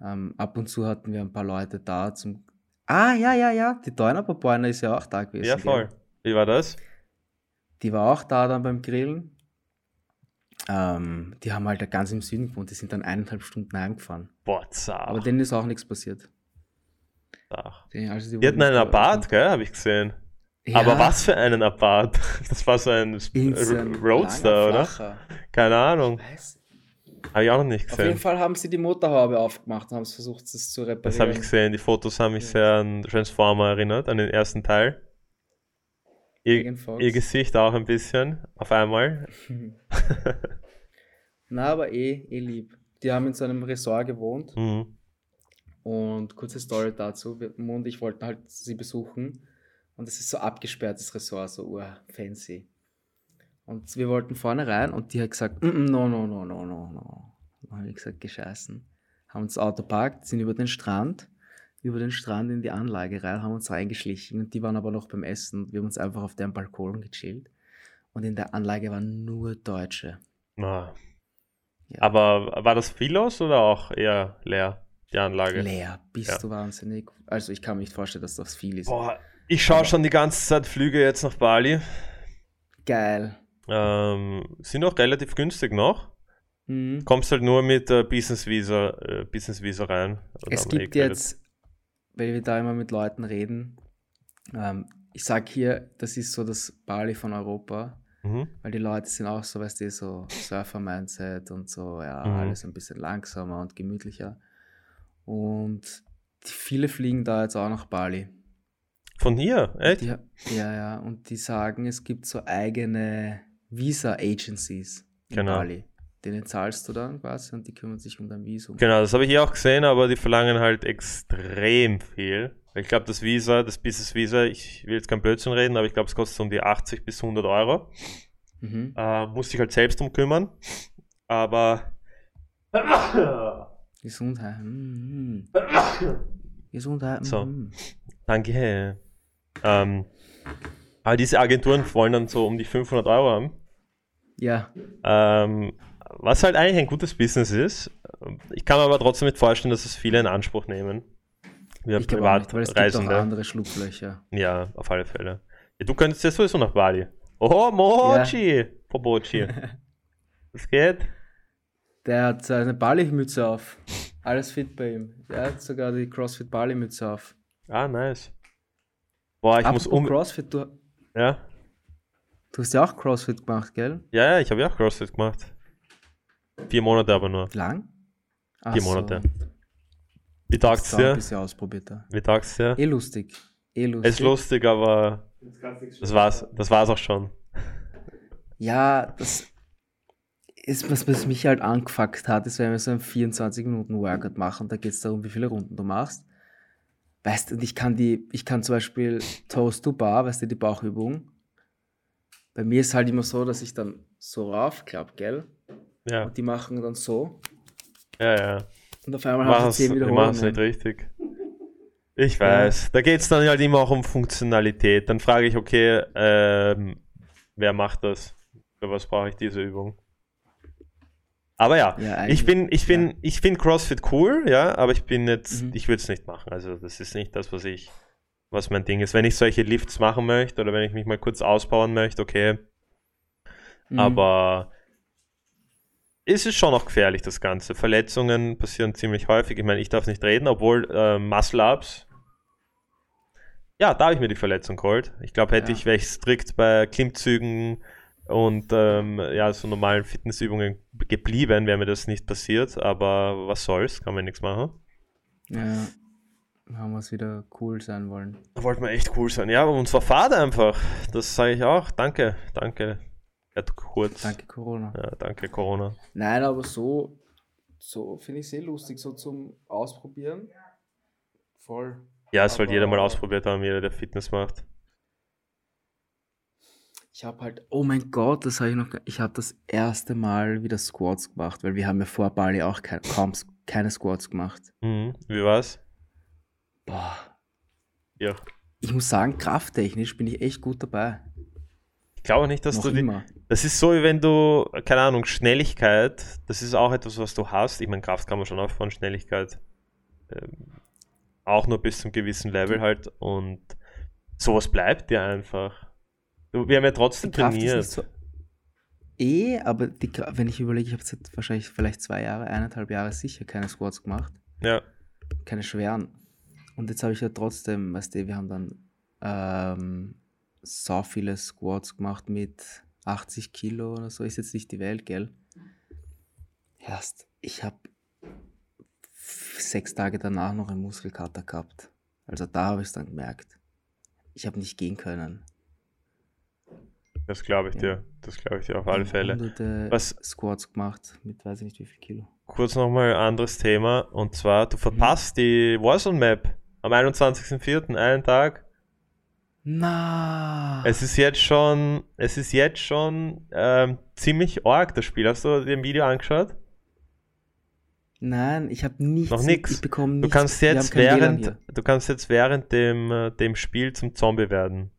Ähm, ab und zu hatten wir ein paar Leute da zum. Ah, ja, ja, ja, die Deunerpapoiner ist ja auch da gewesen. Ja, gell? voll. Wie war das? Die war auch da dann beim Grillen. Ähm, die haben halt ganz im Süden gewohnt, die sind dann eineinhalb Stunden heimgefahren. Boah, zart. Aber denen ist auch nichts passiert. zart. Die, also Die wurden hatten einen Apart, gell, habe ich gesehen. Ja, Aber was für einen Apart? Das war so ein Roadster, oder? Keine Ahnung. Weiß. Habe ich auch noch nicht Auf jeden gesehen. Fall haben sie die Motorhaube aufgemacht und haben es versucht, das zu reparieren. Das habe ich gesehen. Die Fotos haben mich Ja. sehr an Transformer erinnert, an den ersten Teil. Ihr, ihr Gesicht auch ein bisschen, auf einmal. Na, aber eh, eh lieb. Die haben in so einem Resort gewohnt Mhm. und kurze Story dazu. Mo und ich wollten halt sie besuchen und es ist so abgesperrtes Resort, so ur fancy. Und wir wollten vorne rein und die hat gesagt, "Mm, mm, no, no, no, no, no, no. Habe ich gesagt, gescheißen. Haben uns das Auto parkt, sind über den Strand, über den Strand in die Anlage rein, haben uns reingeschlichen und die waren aber noch beim Essen. Wir haben uns einfach auf deren Balkon gechillt und in der Anlage waren nur Deutsche. Ah. Ja. Aber war das viel los oder auch eher leer, die Anlage? Leer, bist Ja. du wahnsinnig. Also ich kann mir nicht vorstellen, dass das viel ist. Boah, ich schaue schon die ganze Zeit Flüge jetzt nach Bali. Geil. Ähm, sind auch relativ günstig noch. Mhm. Kommst halt nur mit äh, Business Visa, äh, Business Visa rein. Es gibt eh jetzt, wenn wir da immer mit Leuten reden, ähm, ich sag hier, das ist so das Bali von Europa, Mhm. weil die Leute sind auch so, weißt du, so Surfer-Mindset und so, ja, Mhm. alles ein bisschen langsamer und gemütlicher. Und viele fliegen da jetzt auch nach Bali. Von hier, echt? Die, ja, ja, und die sagen, es gibt so eigene Visa-Agencies in Genau. Bali. Denen zahlst du dann quasi und die kümmern sich um dein Visum. Genau, das habe ich hier auch gesehen, aber die verlangen halt extrem viel. Ich glaube, das Visa, das Business Visa, ich will jetzt kein Blödsinn reden, aber ich glaube, es kostet um die 80 bis 100 Euro. Mhm. Äh, muss sich halt selbst drum kümmern. Aber. Gesundheit. Mm, mm. Gesundheit. So. mm. Danke. Ähm, aber diese Agenturen wollen dann so um die 500 Euro haben. Ja, Ähm, was halt eigentlich ein gutes Business ist. Ich kann mir aber trotzdem nicht vorstellen, dass es viele in Anspruch nehmen. Wir ich auch nicht, weil es gibt auch andere Schlupflöcher. Ja, auf alle Fälle. Ja, du könntest ja sowieso nach Bali. Oh, Mochi! Pobochi. Was geht? Der hat seine Bali-Mütze auf. Alles fit bei ihm. Der hat sogar die CrossFit Bali-Mütze auf. Ah, nice. Boah, ich muss Apropos um. CrossFit, du, Ja, du hast ja auch CrossFit gemacht, gell? ja, ja, ich habe ja auch CrossFit gemacht. Vier Monate aber nur. Lang? Ach Vier so. Monate. Wie taugt's Das ein dir? bisschen ausprobiert. da. Wie taugt's dir? Eh lustig. Eh lustig. Es ist lustig, aber das war's, das war's auch schon. Ja, das ist, was, was mich halt angefuckt hat, ist, wenn wir so einen 24-Minuten-Workout machen, da geht es darum, wie viele Runden du machst. Weißt du, und ich kann die, ich kann zum Beispiel Toast to Bar, weißt du, die Bauchübung. Bei mir ist halt immer so, dass ich dann so raufklapp, gell? Ja, Und die machen dann so. ja, ja. Und auf einmal habe Mach's, ich 10 ich mach's nicht Wiederholungen. richtig. Ich weiß. Da geht's dann halt immer auch um Funktionalität. Dann frage ich, okay, ähm, wer macht das? Für was brauche ich diese Übung? Aber ja, Ja, ich bin, ich bin, ich finde CrossFit cool, ja, aber ich bin jetzt, Mhm. ich würde es nicht machen. Also das ist nicht das, was ich, was mein Ding ist. Wenn ich solche Lifts machen möchte oder wenn ich mich mal kurz ausbauen möchte, okay, Mhm. aber es ist schon auch gefährlich, das Ganze. Verletzungen passieren ziemlich häufig. Ich meine, ich darf nicht reden, obwohl äh, Muscle-Ups. Ja, da habe ich mir die Verletzung geholt. Ich glaube, hätte Ja. ich, wäre ich strikt bei Klimmzügen und ähm, ja, so normalen Fitnessübungen geblieben, wäre mir das nicht passiert. Aber was soll's, kann man nichts machen. Ja, haben wir es wieder cool sein wollen. Wollte man echt cool sein. Ja, aber uns war Fahrt einfach. Das sage ich auch. Danke, danke. Ja, kurz. Danke, Corona. Ja, danke, Corona. Nein, aber so, so finde ich es sehr lustig, so zum Ausprobieren. Voll. Ja, es sollte jeder mal ausprobiert haben, jeder, der Fitness macht. Ich habe halt, oh mein Gott, das habe ich noch, ich habe das erste Mal wieder Squats gemacht, weil wir haben ja vor Bali auch kein, kaum keine Squats gemacht. Mhm. Wie war's? Boah, Ja. ich muss sagen, krafttechnisch bin ich echt gut dabei. Ich glaube nicht, dass noch du die, immer. Das ist so, wie wenn du, keine Ahnung, Schnelligkeit, das ist auch etwas, was du hast. Ich meine, Kraft kann man schon aufbauen, Schnelligkeit. Ähm, auch nur bis zum gewissen Level halt. Und sowas bleibt dir einfach. Wir haben ja trotzdem Die Kraft ist trainiert. so. Eh, aber die, wenn ich überlege, ich habe jetzt wahrscheinlich vielleicht zwei Jahre, eineinhalb Jahre sicher keine Squats gemacht. Ja, keine schweren. Und jetzt habe ich ja trotzdem, weißt du, wir haben dann ähm, so viele Squats gemacht mit 80 Kilo oder so. Ist jetzt nicht die Welt, gell? Erst, ich habe sechs Tage danach noch einen Muskelkater gehabt. Also da habe ich es dann gemerkt. Ich habe nicht gehen können. das glaube ich Ja. dir. Das glaube ich dir auf alle Fälle. Hunderte Was- Squats gemacht mit weiß ich nicht wie viel Kilo. Kurz nochmal ein anderes Thema. Und zwar, Mhm. du verpasst die Warzone-Map am 21.04., einen Tag. Na. Es ist jetzt schon, es ist jetzt schon ähm, ziemlich arg, das Spiel. Hast du dir ein Video angeschaut? Nein, ich habe nichts. Noch bekomme Du nichts. kannst jetzt während, du kannst jetzt während dem, äh, dem Spiel zum Zombie werden.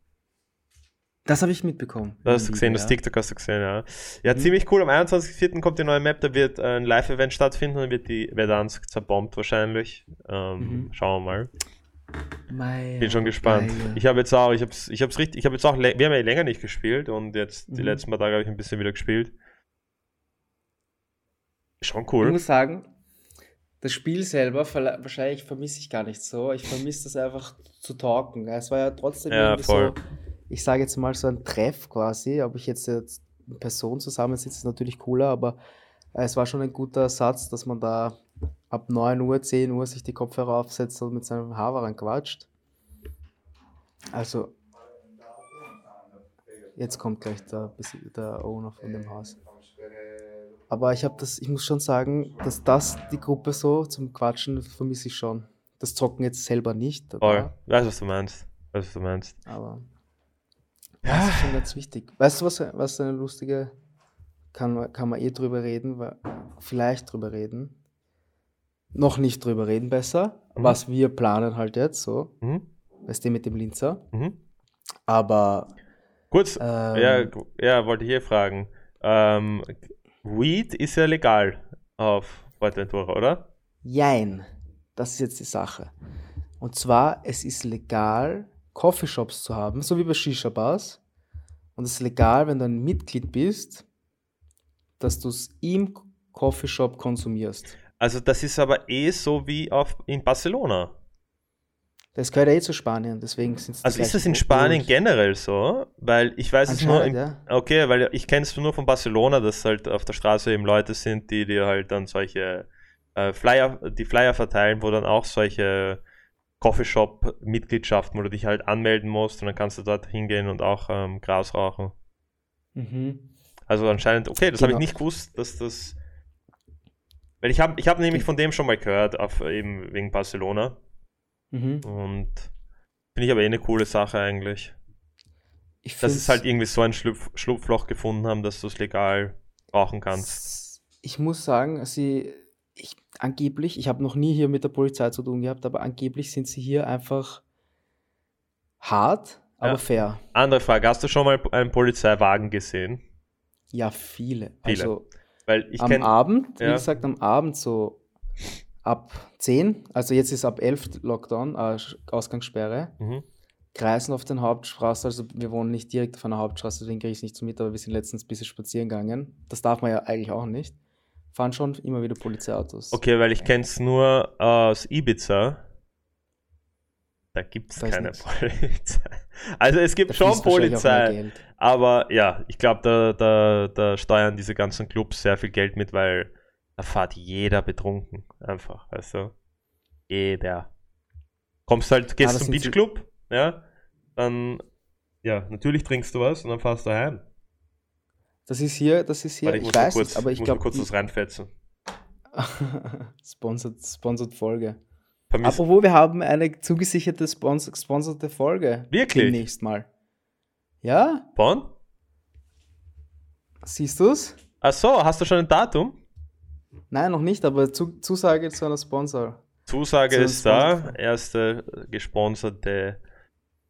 Das habe ich mitbekommen. Das hast du gesehen, Video, das ja. TikTok hast du gesehen, ja. Ja, Mhm. ziemlich cool. Am 21.04. kommt die neue Map, da wird ein Live-Event stattfinden und wird die Verdansk zerbombt wahrscheinlich. Ähm, Mhm. Schauen wir mal. Mei, Bin schon gespannt. geil. Ich habe jetzt auch, ich habe ich hab's richtig, ich habe jetzt auch, wir haben ja länger nicht gespielt und jetzt die Mhm. letzten paar Tage habe ich ein bisschen wieder gespielt. Schon Ich cool. muss sagen, das Spiel selber, wahrscheinlich vermisse ich gar nicht so. Ich vermisse das einfach zu talken. Es war ja trotzdem Ja, irgendwie voll. so, ich sage jetzt mal so ein Treff quasi. Ob ich jetzt, jetzt in Person zusammensitze, ist natürlich cooler, aber es war schon ein guter Satz, dass man da ab 9 Uhr, 10 Uhr sich die Kopfhörer aufsetzt und mit seinem Haveran quatscht. Also, jetzt kommt gleich der, der Owner von dem Haus. Aber ich habe das, ich muss schon sagen, dass das die Gruppe so zum Quatschen vermisse ich schon. Das Zocken jetzt selber nicht, Voll. Weißt was du meinst. Weißt was du meinst. aber das ist schon ganz wichtig. Weißt du, was, was eine lustige, kann, man- kann man eh drüber reden, weil, vielleicht drüber reden. Noch nicht drüber reden besser, Mhm. was wir planen halt jetzt so, Mhm. weißt du, mit dem Linzer. Mhm. Aber Kurz, ähm, ja, ja, wollte ich hier fragen. Ähm, Weed ist ja legal auf Fuerteventura, oder? Jein. Das ist jetzt die Sache. Und zwar, es ist legal, Coffeeshops zu haben, so wie bei Shisha-Bars. Und es ist legal, wenn du ein Mitglied bist, dass du es im Coffeeshop konsumierst. Also das ist aber eh so wie auf, in Barcelona. Das gehört ja eh zu Spanien, deswegen sind es Also ist das in Spanien generell so? Weil ich weiß es nur, im, ja. okay, weil ich kenne es nur von Barcelona, dass halt auf der Straße eben Leute sind, die dir halt dann solche äh, Flyer, die Flyer verteilen, wo dann auch solche Coffeeshop-Mitgliedschaften, wo du dich halt anmelden musst und dann kannst du dort hingehen und auch ähm, Gras rauchen. Mhm. Also anscheinend, okay, das habe ich Genau. nicht gewusst, dass das. Weil ich habe ich hab nämlich von dem schon mal gehört, auf, eben wegen Barcelona. Mhm. Und finde ich aber eh eine coole Sache eigentlich. Ich Dass es halt irgendwie so ein Schlupf, Schlupfloch gefunden haben, dass du es legal rauchen kannst. Ich muss sagen, sie, ich, angeblich, ich habe noch nie hier mit der Polizei zu tun gehabt, aber angeblich sind sie hier einfach hart, aber Ja. fair. Andere Frage, hast du schon mal einen Polizeiwagen gesehen? Ja, viele. Viele. Also Weil ich am kenne. Abend, wie ja. gesagt, am Abend so ab 10, also jetzt ist ab 11 Lockdown, äh, Ausgangssperre, Mhm. kreisen auf den Hauptstraßen, also wir wohnen nicht direkt auf einer Hauptstraße, deswegen kriege ich es nicht so mit, aber wir sind letztens ein bisschen spazieren gegangen. Das darf man ja eigentlich auch nicht. Fahren schon immer wieder Polizeiautos. Okay, weil ich kenne es nur aus Ibiza. Da gibt es keine nix. Polizei. Also es gibt Da schon Polizei. Aber ja, ich glaube, da, da, da steuern diese ganzen Clubs sehr viel Geld mit, weil da fährt jeder betrunken. Einfach, du? Jeder. Kommst halt, gehst das zum Beachclub, ja, dann, ja, natürlich trinkst du was und dann fahrst du heim. Das ist hier, das ist hier, Warte, ich, muss mal weiß kurz, nicht, aber ich muss mal glaube, kurz was reinfetzen. sponsored, sponsored Folge. Vermiss Apropos, wir haben eine zugesicherte spons gesponserte Folge. Wirklich? Demnächst mal. Ja, Bonn? siehst du's? Ach so, hast du schon ein Datum? Nein, noch nicht, aber zu Zusage zu einer Sponsor. Zusage Zu ist da. Erste gesponserte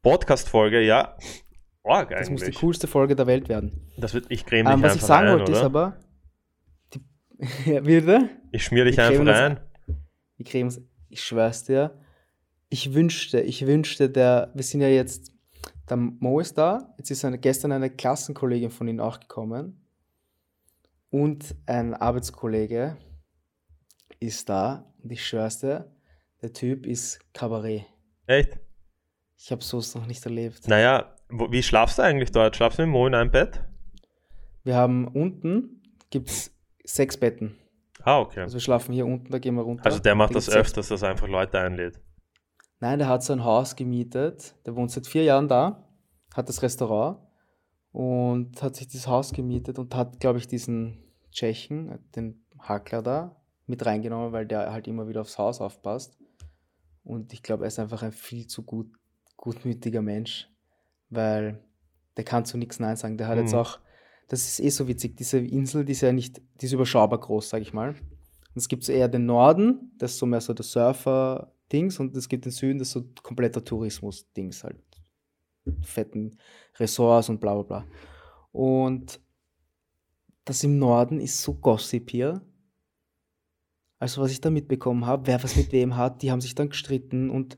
Podcast-Folge, ja. Org Das muss die eigentlich. coolste Folge der Welt werden. Das wird, ich creme dich Ähm, was ich sagen wollte, oder? ist aber. Die, ja, wieder? ich schmier dich wir einfach rein. Die Cremes, ich schwör's dir. Ich wünschte, ich wünschte, der, wir sind ja jetzt, der Mo ist da, jetzt ist eine, gestern eine Klassenkollegin von ihm auch gekommen und ein Arbeitskollege ist da und ich schwör's dir, der Typ ist Kabarett. Echt? Ich habe sowas noch nicht erlebt. Naja, wo, wie schlafst du eigentlich dort? Schlafst du mit Mo in einem Bett? Wir haben unten, gibt's sechs Betten. Ah, okay. Also wir schlafen hier unten, da gehen wir runter. Also der macht Da das öfters, dass er einfach Leute einlädt. Nein, der hat so ein Haus gemietet. Der wohnt seit vier Jahren da, hat das Restaurant und hat sich dieses Haus gemietet und hat, glaube ich, diesen Tschechen, den Hakler da, mit reingenommen, weil der halt immer wieder aufs Haus aufpasst. Und ich glaube, er ist einfach ein viel zu gut, gutmütiger Mensch, weil der kann zu nichts Nein sagen. Der hat jetzt Mhm. auch, das ist eh so witzig, diese Insel, die ist ja nicht, die ist überschaubar groß, sage ich mal. Und es gibt so eher den Norden, das ist so mehr so der Surfer-Dings, und es gibt den Süden, das ist so kompletter Tourismus-Dings halt. Fetten Ressorts und bla bla bla. Und das im Norden ist so Gossip hier. Also, was ich da mitbekommen habe, wer was mit wem hat, die haben sich dann gestritten und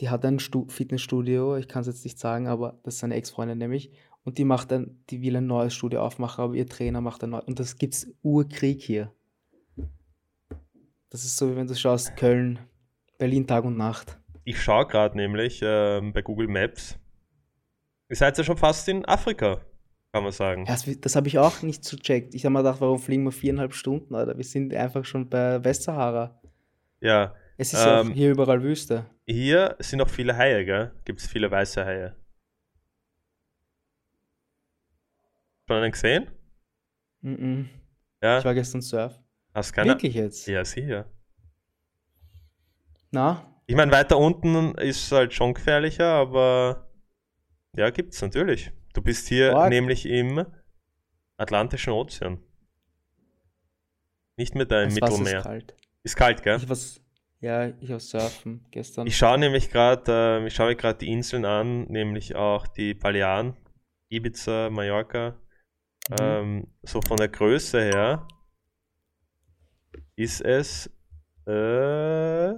die hat ein Stu Fitnessstudio, ich kann es jetzt nicht sagen, aber das ist seine Ex-Freundin nämlich. Und die macht dann, die will ein neues Studio aufmachen, aber ihr Trainer macht ein neues. Und das gibt's Urkrieg hier. Das ist so, wie wenn du schaust, Köln, Berlin Tag und Nacht. Ich schaue gerade nämlich ähm, bei Google Maps. Ihr seid ja schon fast in Afrika, kann man sagen. Das, das habe ich auch nicht so checkt. Ich habe mir gedacht, warum fliegen wir viereinhalb Stunden, Alter? Wir sind einfach schon bei Westsahara. Ja, Es ist Ähm, hier überall Wüste. hier sind auch viele Haie, gell? Gibt es viele weiße Haie. Schon einen gesehen? Mhm. Ja, Ich war gestern surf. hast keine? Wirklich jetzt? Ja, sicher. Na? Ich meine, weiter unten ist halt schon gefährlicher, aber ja, gibt's natürlich. Du bist hier Org. nämlich im Atlantischen Ozean. Nicht mit deinem Das Wasser Mittelmeer. ist kalt. Ist kalt, gell? Ich was, ja, ich war surfen gestern. Ich schaue nämlich gerade, äh, ich schaue mir gerade die Inseln an, nämlich auch die Balearen, Ibiza, Mallorca. Mhm. Ähm, so von der Größe her ist es, äh,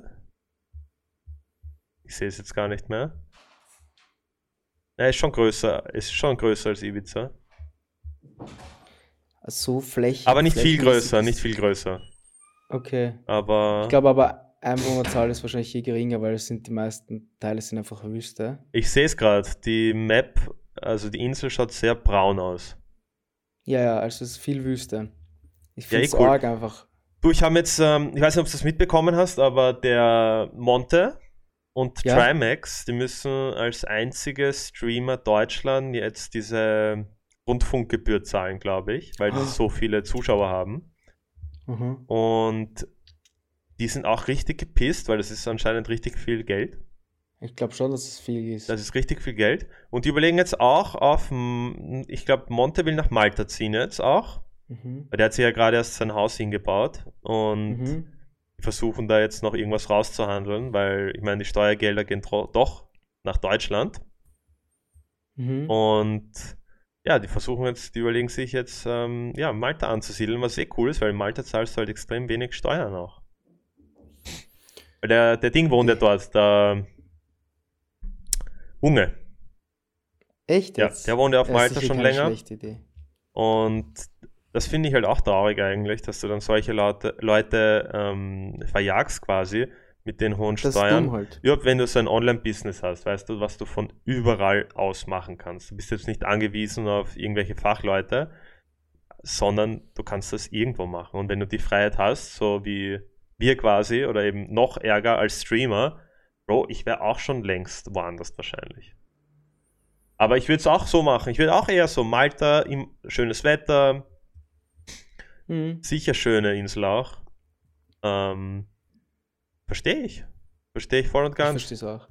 ich sehe es jetzt gar nicht mehr. Ja, ist schon größer, ist schon größer als Ibiza. so Fläche. Aber nicht viel größer, nicht viel größer. Okay. Aber Ich glaube aber, Einwohnerzahl ist wahrscheinlich hier geringer, weil es sind die meisten Teile sind einfach Wüste. ich sehe es gerade, die Map, also die Insel schaut sehr braun aus. Ja, ja, also es ist viel Wüste. Ich Ja, finde eh es cool. arg einfach. Du, ich habe jetzt, ähm, ich weiß nicht, ob du das mitbekommen hast, aber der Monte und Ja. Trimax, die müssen als einzige Streamer Deutschland jetzt diese Rundfunkgebühr zahlen, glaube ich, weil die Ah. so viele Zuschauer haben. Mhm. Und die sind auch richtig gepisst, weil das ist anscheinend richtig viel Geld. Ich glaube schon, dass es viel ist. Das ist richtig viel Geld. Und die überlegen jetzt auch auf, ich glaube, Monte will nach Malta ziehen jetzt auch. Mhm. Weil der hat sich ja gerade erst sein Haus hingebaut. Und Mhm. die versuchen da jetzt noch irgendwas rauszuhandeln, weil ich meine, die Steuergelder gehen doch nach Deutschland. Mhm. Und ja, die versuchen jetzt, die überlegen sich jetzt, ähm, ja, Malta anzusiedeln, was eh cool ist, weil in Malta zahlst du halt extrem wenig Steuern auch. Weil der, der Ding wohnt ja dort, der Unge. Echt Ja, jetzt? der wohnt ja auf Ja, Malta schon länger. schlechte Idee. Und das finde ich halt auch traurig eigentlich, dass du dann solche Leute, Leute ähm, verjagst quasi mit den hohen Das Steuern. halt. Ja, wenn du so ein Online-Business hast, weißt du, was du von überall aus machen kannst. Du bist jetzt nicht angewiesen auf irgendwelche Fachleute, sondern du kannst das irgendwo machen. Und wenn du die Freiheit hast, so wie wir quasi, oder eben noch ärger als Streamer, Bro, ich wäre auch schon längst woanders wahrscheinlich. Aber ich würde es auch so machen. Ich würde auch eher so Malta, im, schönes Wetter. Mhm. Sicher schöne Insel auch. Ähm, Verstehe ich. Verstehe ich voll und ganz. Ich verstehe es auch.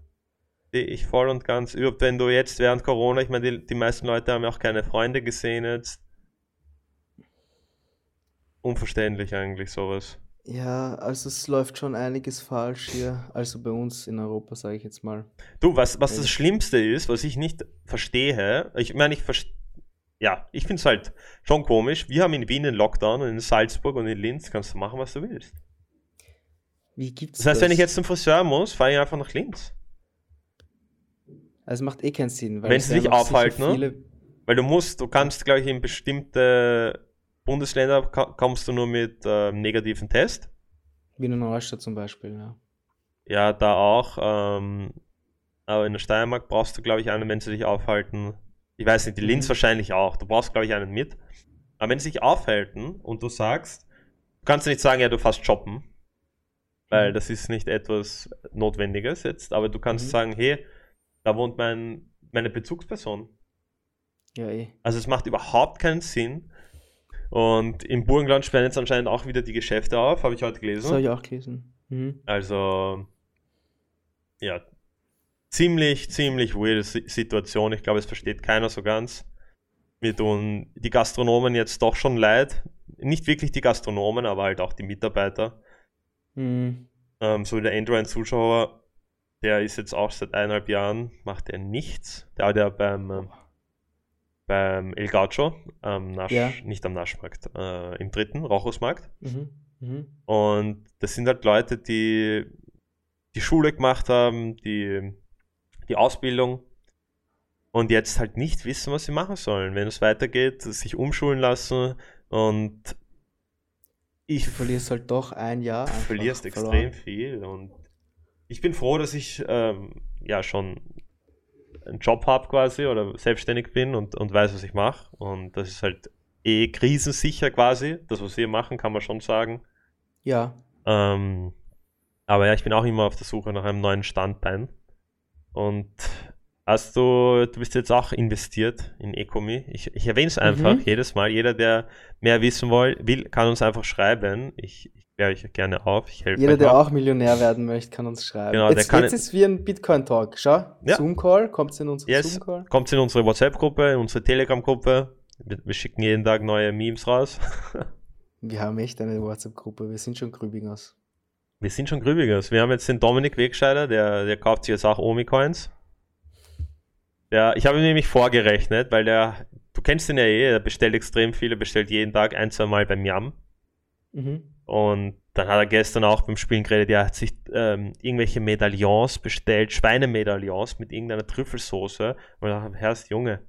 Verstehe ich voll und ganz. Überhaupt wenn du jetzt während Corona, ich meine, die, die meisten Leute haben ja auch keine Freunde gesehen jetzt. Unverständlich eigentlich sowas. Ja, also es läuft schon einiges falsch hier, also bei uns in Europa, sage ich jetzt mal. Du, was, was das Schlimmste ist, was ich nicht verstehe, ich meine, ich verstehe, ja, ich finde es halt schon komisch. Wir haben in Wien einen Lockdown und in Salzburg und in Linz kannst du machen, was du willst. Wie gibt's Das heißt, wenn ich jetzt zum Friseur muss, fahre ich einfach nach Linz. Also macht eh keinen Sinn. Wenn es sie dich aufhalten, sicher ne? Weil du musst, du kannst, glaube ich, in bestimmte Bundesländer kommst du nur mit ähm, negativen Test. Wiener Neustadt zum Beispiel, ja. Ja, da auch. Ähm, aber in der Steiermark brauchst du, glaube ich, einen, wenn sie dich aufhalten. Ich weiß nicht, die Linz Mhm. wahrscheinlich auch. Du brauchst, glaube ich, einen mit. Aber wenn sie sich aufhalten und du sagst, du kannst nicht sagen, ja, du fährst shoppen, weil Mhm. das ist nicht etwas Notwendiges jetzt, aber du kannst Mhm. sagen, hey, da wohnt mein, meine Bezugsperson. Ja, eh. Also es macht überhaupt keinen Sinn. Und im Burgenland sperren jetzt anscheinend auch wieder die Geschäfte auf, habe ich heute Das gelesen. habe ich auch gelesen. Mhm. Also, ja, ziemlich, ziemlich weirde Si- Situation. Ich glaube, es versteht keiner so ganz. Mir tun die Gastronomen jetzt doch schon leid. Nicht wirklich die Gastronomen, aber halt auch die Mitarbeiter. Mhm. Ähm, so wie der Andrew, ein Zuschauer, der ist jetzt auch seit eineinhalb Jahren, macht er nichts. Der hat ja beim, ähm, beim El Gaucho, am Nasch, Ja. nicht am Naschmarkt, äh, im dritten, Rochusmarkt. Mhm. Mhm. Und das sind halt Leute, die die Schule gemacht haben, die die Ausbildung und jetzt halt nicht wissen, was sie machen sollen. Wenn es weitergeht, sich umschulen lassen und ich Du verlierst halt doch ein Jahr. du verlierst verloren. extrem viel und ich bin froh, dass ich ähm, ja schon einen Job habe quasi oder selbstständig bin und, und weiß, was ich mache und das ist halt eh krisensicher quasi. Das, was wir machen, kann man schon sagen. Ja. Ähm, aber ja, ich bin auch immer auf der Suche nach einem neuen Standbein. Und hast du, du bist jetzt auch investiert in Ecomi. Ich, ich erwähne es einfach Mhm. jedes Mal. Jeder, der mehr wissen will, will kann uns einfach schreiben. Ich, ich kläre euch gerne auf. Ich helfe Jeder, der auch. auch Millionär werden möchte, kann uns schreiben. Genau, der jetzt kann- jetzt ist wie ein Bitcoin-Talk. Schau, Ja. Zoom-Call, kommt in unsere Yes. Zoom-Call? Kommt in unsere WhatsApp-Gruppe, in unsere Telegram-Gruppe. Wir, wir schicken jeden Tag neue Memes raus. Wir haben echt eine WhatsApp-Gruppe, wir sind schon Grübingers. Wir sind schon Grübigers. Wir haben jetzt den Dominik Wegscheider, der, der kauft sich jetzt auch Omi-Coins. Der, ich habe ihm nämlich vorgerechnet, weil der, du kennst ihn ja eh, er bestellt extrem viel, er bestellt jeden Tag ein, zwei Mal beim Yam. Mhm. Und dann hat er gestern auch beim Spielen geredet, er hat sich ähm, irgendwelche Medaillons bestellt, Schweinemedaillons mit irgendeiner Trüffelsoße. Und ich dachte, Herrst Junge,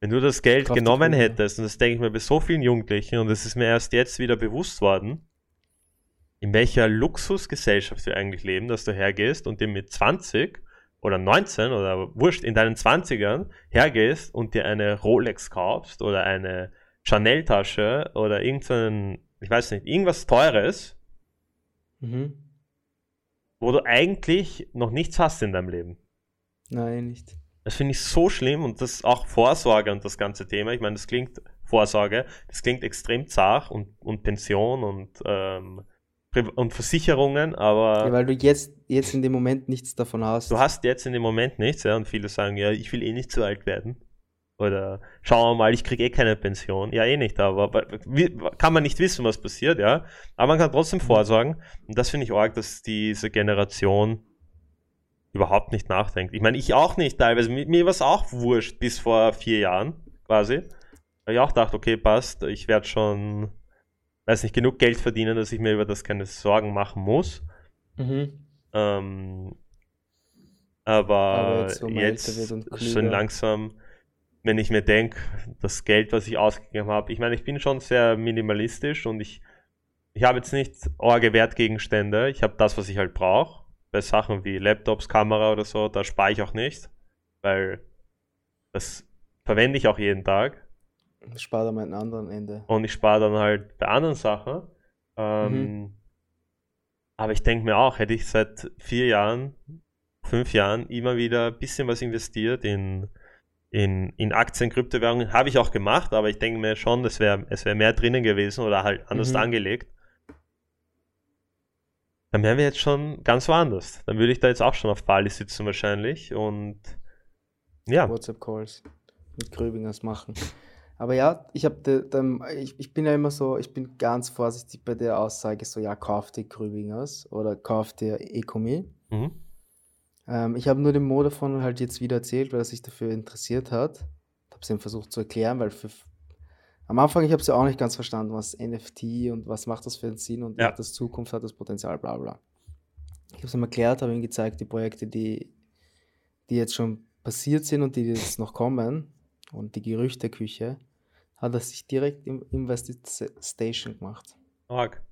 wenn du das Geld dir genommen hättest, und das denke ich mir bei so vielen Jugendlichen, und es ist mir erst jetzt wieder bewusst worden, in welcher Luxusgesellschaft wir eigentlich leben, dass du hergehst und dir mit 20 oder 19 oder wurscht, in deinen 20ern hergehst und dir eine Rolex kaufst oder eine Chanel-Tasche oder irgendein, ich weiß nicht, irgendwas Teures, Mhm. wo du eigentlich noch nichts hast in deinem Leben. Nein, nicht. Das finde ich so schlimm und das auch Vorsorge und das ganze Thema. Ich meine, das klingt Vorsorge, das klingt extrem zart und, und Pension und, ähm, und Versicherungen, aber Ja, weil du jetzt, jetzt in dem Moment nichts davon hast. du hast jetzt in dem Moment nichts, ja, und viele sagen, ja, ich will eh nicht zu alt werden. Oder schauen wir mal, ich kriege eh keine Pension. Ja, eh nicht, aber kann man nicht wissen, was passiert, ja. Aber man kann trotzdem vorsorgen. Und das finde ich arg, dass diese Generation überhaupt nicht nachdenkt. Ich meine, ich auch nicht teilweise. Mir, mir war es auch wurscht bis vor vier Jahren quasi. Weil ich auch dachte, okay, passt, ich werde schon, weiß nicht, genug Geld verdienen, dass ich mir über das keine Sorgen machen muss. Mhm. Ähm, aber, Aber jetzt, man jetzt, klüger. langsam, wenn ich mir denke, das Geld, was ich ausgegeben habe, ich meine, ich bin schon sehr minimalistisch und ich, ich habe jetzt nicht orge Wertgegenstände, ich habe das, was ich halt brauche. Bei Sachen wie Laptops, Kamera oder so, da spare ich auch nicht, weil das verwende ich auch jeden Tag Spart am anderen Ende. und ich spare dann halt bei anderen Sachen. Ähm, Aber ich denke mir auch, hätte ich seit vier Jahren, fünf Jahren immer wieder ein bisschen was investiert in in, in Aktien, Kryptowährungen. Habe ich auch gemacht, aber ich denke mir schon, das wär, es wäre mehr drinnen gewesen oder halt anders mhm. angelegt. Dann wären wir jetzt schon ganz woanders. Dann würde ich da jetzt auch schon auf Bali sitzen wahrscheinlich und ja. WhatsApp-Calls mit Gröbingers machen. Aber ja, ich habe ich, ich bin ja immer so, ich bin ganz vorsichtig bei der Aussage, so ja, kauf dir Gröbingers oder kauf dir Ecomi. Mhm. Ähm, ich habe nur dem Mo davon halt jetzt wieder erzählt, weil er sich dafür interessiert hat. Habe es ihm versucht zu erklären, weil für, am Anfang ich habe es ja auch nicht ganz verstanden, was NFT und was macht das für einen Sinn und ja. das Zukunft hat das Potenzial, bla bla. Ich habe es ihm erklärt, habe ihm gezeigt, die Projekte, die, die jetzt schon passiert sind und die jetzt noch kommen und die Gerüchteküche hat er sich direkt im Investation gemacht. Org.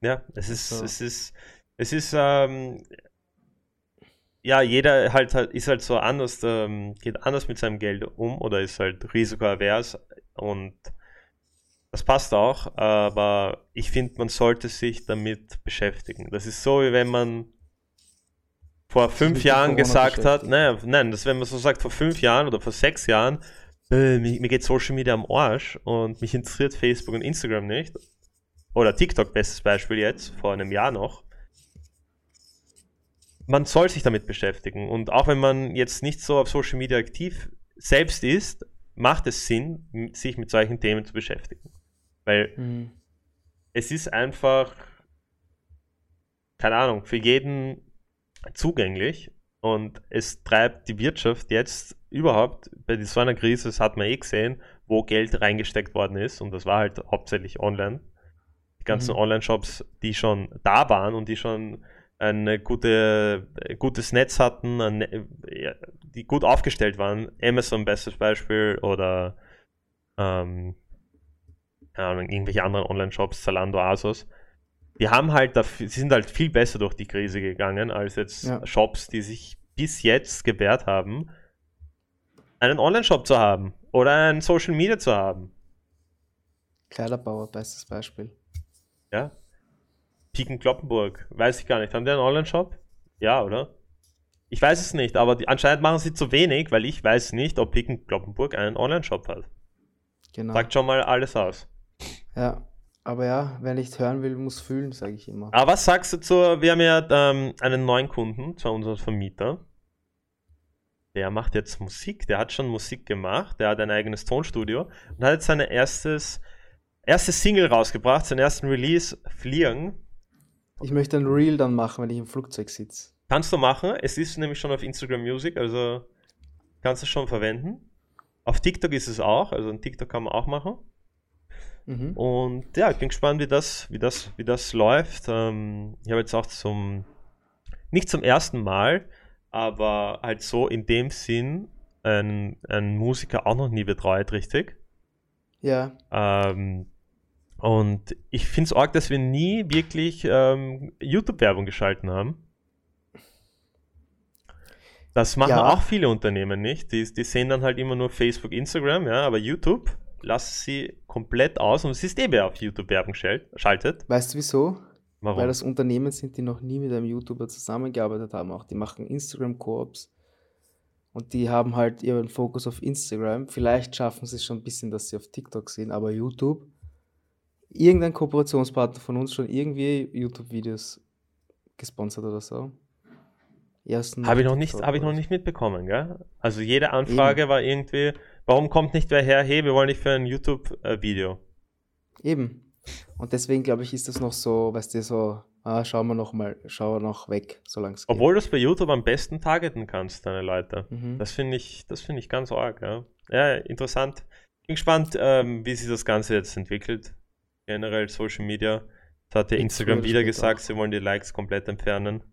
Ja, es ist, so. es ist, es ist, ähm, ja, jeder halt, halt ist halt so anders, ähm, geht anders mit seinem Geld um oder ist halt risikoavers und das passt auch, aber ich finde, man sollte sich damit beschäftigen. Das ist so, wie wenn man vor fünf Jahren gesagt hat, naja, nein, das wenn man so sagt, vor fünf Jahren oder vor sechs Jahren, äh, mir, mir geht Social Media am Arsch und mich interessiert Facebook und Instagram nicht. Oder TikTok, bestes Beispiel jetzt, vor einem Jahr noch. Man soll sich damit beschäftigen. Und auch wenn man jetzt nicht so auf Social Media aktiv selbst ist, macht es Sinn, sich mit solchen Themen zu beschäftigen. Weil mhm. es ist einfach, keine Ahnung, für jeden zugänglich und es treibt die Wirtschaft jetzt überhaupt, bei so einer Krise, das hat man eh gesehen, wo Geld reingesteckt worden ist und das war halt hauptsächlich online. Die ganzen mhm. Online-Shops, die schon da waren und die schon ein gute, gutes Netz hatten, eine, die gut aufgestellt waren. Amazon bestes Beispiel oder ähm, Ahnung, irgendwelche anderen Online-Shops, Zalando, Asos. Die haben halt, dafür, sie sind halt viel besser durch die Krise gegangen als jetzt ja. Shops, die sich bis jetzt gewährt haben, einen Online-Shop zu haben oder ein Social Media zu haben. Kleiderbauer, bestes Beispiel. Ja. Piken Kloppenburg, weiß ich gar nicht. Haben die einen Online-Shop? Ja, oder? Ich weiß es nicht, aber die, anscheinend machen sie zu wenig, weil ich weiß nicht, ob Piken Kloppenburg einen Online-Shop hat. Genau. Sagt schon mal alles aus. Ja, aber ja, wer nicht hören will, muss fühlen, sage ich immer. Aber was sagst du zu, wir haben ja ähm, einen neuen Kunden, zwar unseren Vermieter der macht jetzt Musik, der hat schon Musik gemacht, der hat ein eigenes Tonstudio und hat jetzt sein erstes, erstes Single rausgebracht, seinen ersten Release, Fliegen. Ich möchte ein Reel dann machen, wenn ich im Flugzeug sitze. Kannst du machen, es ist nämlich schon auf Instagram Music, also kannst du schon verwenden. Auf TikTok ist es auch, also ein TikTok kann man auch machen. Mhm. Und ja, ich bin gespannt, wie das, wie das, wie das läuft. Ähm, ich habe jetzt auch zum, nicht zum ersten Mal, aber halt so in dem Sinn ein, ein Musiker auch noch nie betreut, richtig? Ja. Ähm, und ich finde es arg, dass wir nie wirklich ähm, YouTube-Werbung geschalten haben. Das machen ja. auch viele Unternehmen nicht. Die, die sehen dann halt immer nur Facebook, Instagram, ja, aber YouTube lassen sie komplett aus und es ist eben auf YouTube Werbung schaltet. Weißt du wieso? Warum? Weil das Unternehmen sind, die noch nie mit einem YouTuber zusammengearbeitet haben. Auch die machen Instagram-Koops und die haben halt ihren Fokus auf Instagram. Vielleicht schaffen sie es schon ein bisschen, dass sie auf TikTok sind, aber YouTube, irgendein Kooperationspartner von uns schon irgendwie YouTube-Videos gesponsert oder so. Habe ich, noch nicht, hab ich noch nicht mitbekommen, gell? Also jede Anfrage Eben. war irgendwie, warum kommt nicht wer her, hey, wir wollen nicht für ein YouTube-Video. Eben. Und deswegen glaube ich, ist das noch so, weißt du, so, ah, schauen wir noch mal, schauen wir noch weg, solange es geht. Obwohl du es bei YouTube am besten targeten kannst, deine Leute. Mhm. Das finde ich, das finde ich ganz arg, ja. Ja, interessant. Bin gespannt, ähm, wie sich das Ganze jetzt entwickelt. Generell Social Media. Das hat ja Instagram wieder gesagt, auch. sie wollen die Likes komplett entfernen.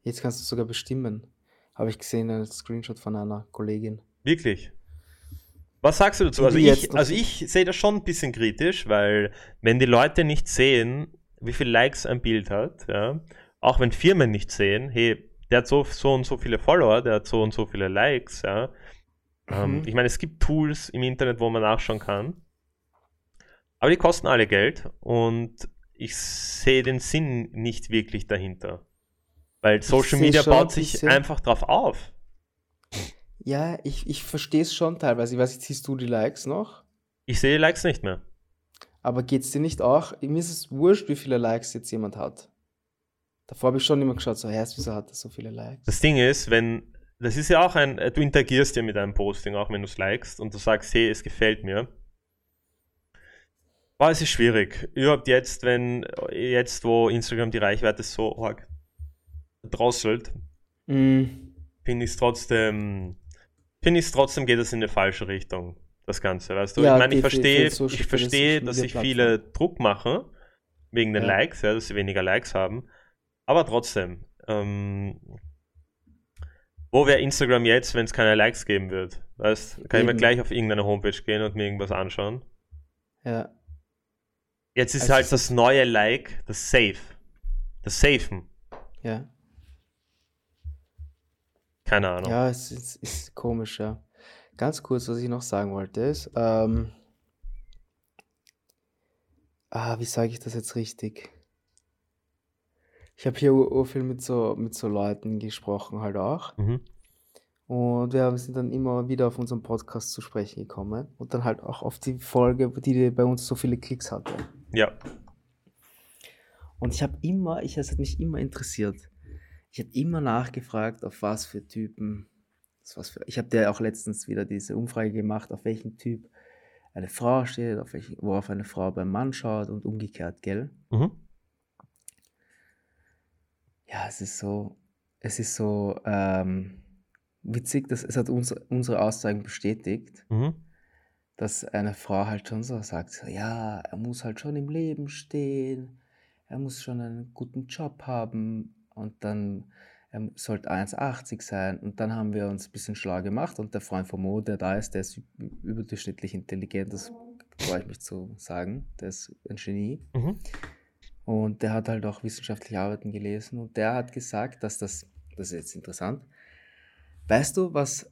Jetzt kannst du sogar bestimmen. Habe ich gesehen, ein Screenshot von einer Kollegin. Wirklich? Was sagst du dazu? Also ich, also ich sehe das schon ein bisschen kritisch, weil wenn die Leute nicht sehen, wie viele Likes ein Bild hat, ja, auch wenn Firmen nicht sehen, hey, der hat so, so und so viele Follower, der hat so und so viele Likes, ja. Ähm, mhm. ich meine, es gibt Tools im Internet, wo man nachschauen kann. Aber die kosten alle Geld und ich sehe den Sinn nicht wirklich dahinter. Weil Social Media baut sich einfach drauf auf. Ja, ich, ich verstehe es schon teilweise. Ich weiß nicht, siehst du die Likes noch? Ich sehe die Likes nicht mehr. Aber geht es dir nicht auch? Mir ist es wurscht, wie viele Likes jetzt jemand hat. Davor habe ich schon immer geschaut, so, hä, wieso hat er so viele Likes? Das Ding ist, wenn, das ist ja auch ein, du interagierst ja mit einem Posting, auch wenn du es likest und du sagst, hey, es gefällt mir. Boah, es ist schwierig. Überhaupt jetzt, wenn, jetzt, wo Instagram die Reichweite so arg drosselt, Mm, finde ich es trotzdem, finde ich es trotzdem geht es in eine falsche Richtung, das Ganze, weißt du? Ja, ich meine, ich verstehe, Social- ich die verstehe, dass sich viele Druck machen, wegen den Ja. Likes, ja, dass sie weniger Likes haben, aber trotzdem, ähm, wo wäre Instagram jetzt, wenn es keine Likes geben wird? Weißt, kann ich mir Eben. gleich auf irgendeine Homepage gehen und mir irgendwas anschauen? ja. Jetzt ist Also halt das neue Like, das Save. Das Safen. Ja. Keine Ahnung. Ja, es ist, ist komisch, ja. Ganz kurz, was ich noch sagen wollte, ist, ähm, ah, wie sage ich das jetzt richtig? Ich habe hier viel mit so, mit so Leuten gesprochen, halt auch. Mhm. Und wir sind dann immer wieder auf unseren Podcast zu sprechen gekommen. Und dann halt auch auf die Folge, die bei uns so viele Klicks hatte. Ja. Und ich habe immer, ich, es hat mich immer interessiert. Ich habe immer nachgefragt, auf was für Typen, was für, ich habe dir auch letztens wieder diese Umfrage gemacht, auf welchen Typ eine Frau steht, auf welchen, worauf eine Frau beim Mann schaut und umgekehrt, gell? Mhm. Ja, es ist so, es ist so ähm, witzig, dass es hat uns, unsere Aussagen bestätigt, Mhm. dass eine Frau halt schon so sagt, so, ja, er muss halt schon im Leben stehen, er muss schon einen guten Job haben und dann er sollte 1,80 sein. Und dann haben wir uns ein bisschen schlau gemacht und der Freund von Mo, der da ist, der ist überdurchschnittlich intelligent, das freue ich mich zu sagen, der ist ein Genie. Mhm. Und der hat halt auch wissenschaftliche Arbeiten gelesen und der hat gesagt, dass das, das ist jetzt interessant, weißt du, was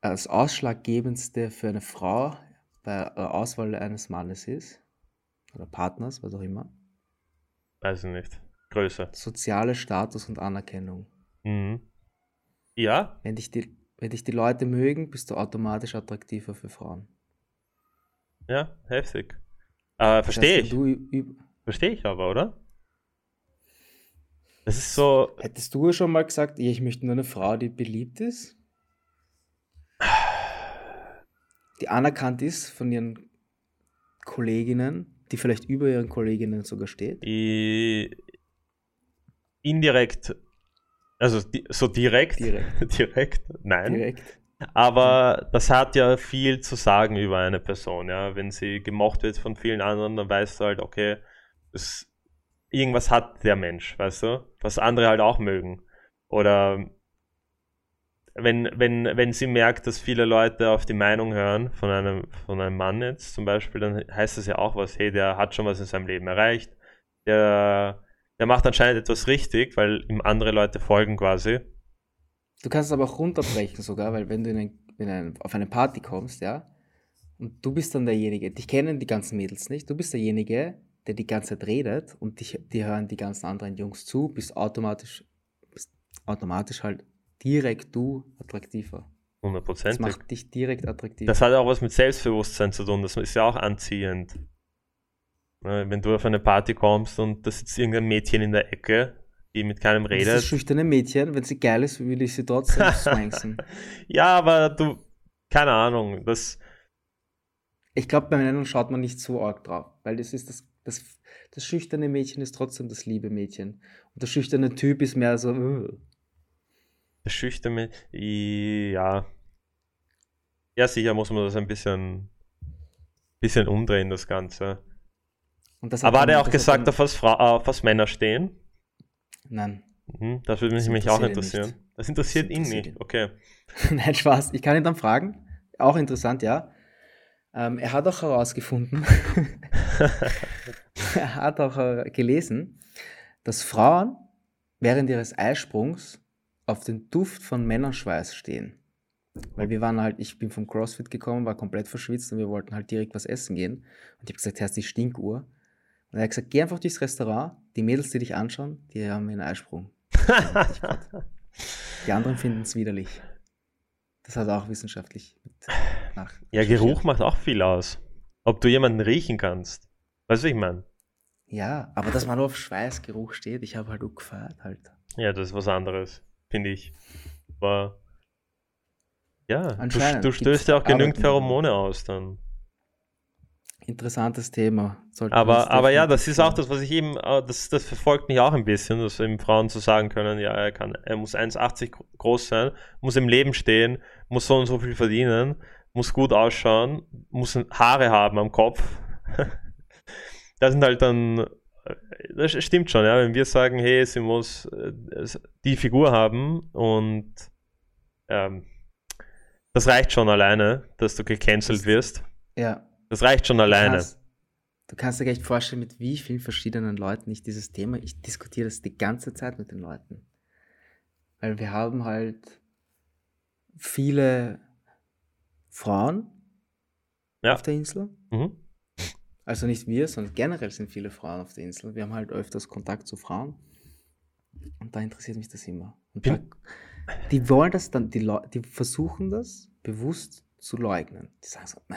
das Ausschlaggebendste für eine Frau bei der Auswahl eines Mannes ist? Oder Partners, was auch immer? Weiß ich nicht. Größe. Soziale Status und Anerkennung. Mhm. Ja, Wenn dich die, wenn dich die Leute mögen, bist du automatisch attraktiver für Frauen. ja, heftig. Äh, Das heißt, verstehe ich. Verstehe ich aber, oder? Das ist so. hättest du schon mal gesagt, ich möchte nur eine Frau, die beliebt ist? Die anerkannt ist von ihren Kolleginnen, die vielleicht über ihren Kolleginnen sogar steht? i- indirekt. Also di so direkt. Direkt. direkt. Nein. Direkt. Aber das hat ja viel zu sagen über eine Person, ja. Wenn sie gemocht wird von vielen anderen, dann weißt du halt, okay, das, irgendwas hat der Mensch, weißt du, was andere halt auch mögen. Oder wenn, wenn, wenn sie merkt, dass viele Leute auf die Meinung hören von einem, von einem Mann jetzt zum Beispiel, dann heißt das ja auch was, hey, der hat schon was in seinem Leben erreicht, der, der macht anscheinend etwas richtig, weil ihm andere Leute folgen quasi. Du kannst es aber auch runterbrechen sogar, weil wenn du in ein, in ein, auf eine Party kommst, ja, und du bist dann derjenige, dich kennen die ganzen Mädels nicht, du bist derjenige, der die ganze Zeit redet und dich, die hören die ganzen anderen Jungs zu, bist automatisch, bist automatisch halt direkt du attraktiver. Das Hundertprozentig. macht dich direkt attraktiv. Das hat auch was mit Selbstbewusstsein zu tun. Das ist ja auch anziehend. Ne, Wenn du auf eine Party kommst und da sitzt irgendein Mädchen in der Ecke, die mit keinem Und das redet. schüchterne Mädchen, wenn sie geil ist, will ich sie trotzdem swanksen. ja, aber du, keine Ahnung, das, Ich glaube, bei Männern schaut man nicht so arg drauf, weil das ist das, das, das schüchterne Mädchen ist trotzdem das liebe Mädchen. Und der schüchterne Typ ist mehr so, äh. das schüchterne, ja. Ja, sicher muss man das ein bisschen, bisschen umdrehen, das Ganze. Das Aber hat er auch gesagt, auf was, Fra auf was Männer stehen? Nein. Mhm, das würde mich, Das mich auch ihn interessieren. Das interessiert Das ihn interessiert nicht. ihn. Okay. Nein, Spaß. Ich kann ihn dann fragen. Auch interessant, ja. Ähm, er hat auch herausgefunden, er hat auch äh, gelesen, dass Frauen während ihres Eisprungs auf den Duft von Männerschweiß stehen. Weil wir waren halt, ich bin vom CrossFit gekommen, war komplett verschwitzt und wir wollten halt direkt was essen gehen. Und ich habe gesagt, hast die Stinkuhr. Und er hat gesagt, geh einfach durchs Restaurant, die Mädels, die dich anschauen, die haben einen Eisprung. Die anderen finden es widerlich. Das hat auch wissenschaftlich nach. Ja, Geruch macht auch viel aus. Ob du jemanden riechen kannst. Weißt du, was ich meine? Ja, aber dass man nur auf Schweißgeruch steht, ich habe halt auch gefeiert halt. Ja, das ist was anderes, finde ich. Aber ja, du, du stößt ja auch genügend Pheromone aus dann. Interessantes Thema. aber aber ja, das ist auch das, was ich eben, äh, das, das verfolgt mich auch ein bisschen, dass eben Frauen zu sagen können, ja, er kann, er muss 1,80 groß sein, muss im Leben stehen, muss so und so viel verdienen, muss gut ausschauen, muss Haare haben am Kopf. das sind halt dann, das stimmt schon, ja, wenn wir sagen, hey, sie muss äh, die Figur haben und ähm, das reicht schon alleine, dass du gecancelt wirst. Ja. Das reicht schon alleine. Du kannst, du kannst dir echt vorstellen, mit wie vielen verschiedenen Leuten ich dieses Thema, ich diskutiere das die ganze Zeit mit den Leuten. Weil wir haben halt viele Frauen ja. auf der Insel. Mhm. Also nicht wir, sondern generell sind viele Frauen auf der Insel. Wir haben halt öfters Kontakt zu Frauen. Und da interessiert mich das immer. Und da, die wollen das dann, die, die versuchen das bewusst zu leugnen. Die sagen so, nee,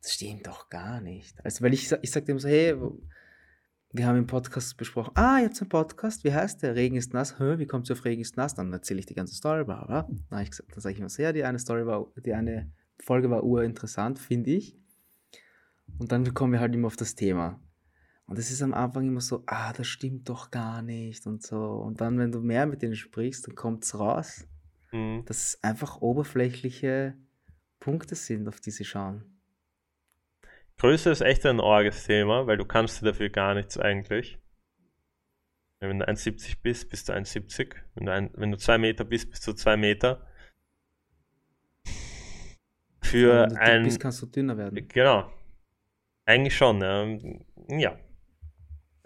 das stimmt doch gar nicht. Also, weil ich, ich sage dem so, hey, wir haben im Podcast besprochen, ah, jetzt ein Podcast, wie heißt der? Regen ist nass, Hä, wie kommt auf Regen ist nass? Dann erzähle ich die ganze Story, bla, bla. Dann, dann sage ich immer so, ja, die eine Story war, die eine Folge war urinteressant, finde ich. Und dann kommen wir halt immer auf das Thema. Und es ist am Anfang immer so, ah, das stimmt doch gar nicht und so. Und dann, wenn du mehr mit denen sprichst, dann kommt es raus, mhm. dass es einfach oberflächliche Punkte sind, auf die sie schauen. Größe ist echt ein orges Thema, weil du kannst dir dafür gar nichts eigentlich. Wenn du 1,70 bist, bist du 1,70. Wenn, du ein, wenn du 2 Meter bist, bist du 2 Meter. Für ja, wenn du ein. Bist, kannst du dünner werden. Genau. Eigentlich schon, ja. ja.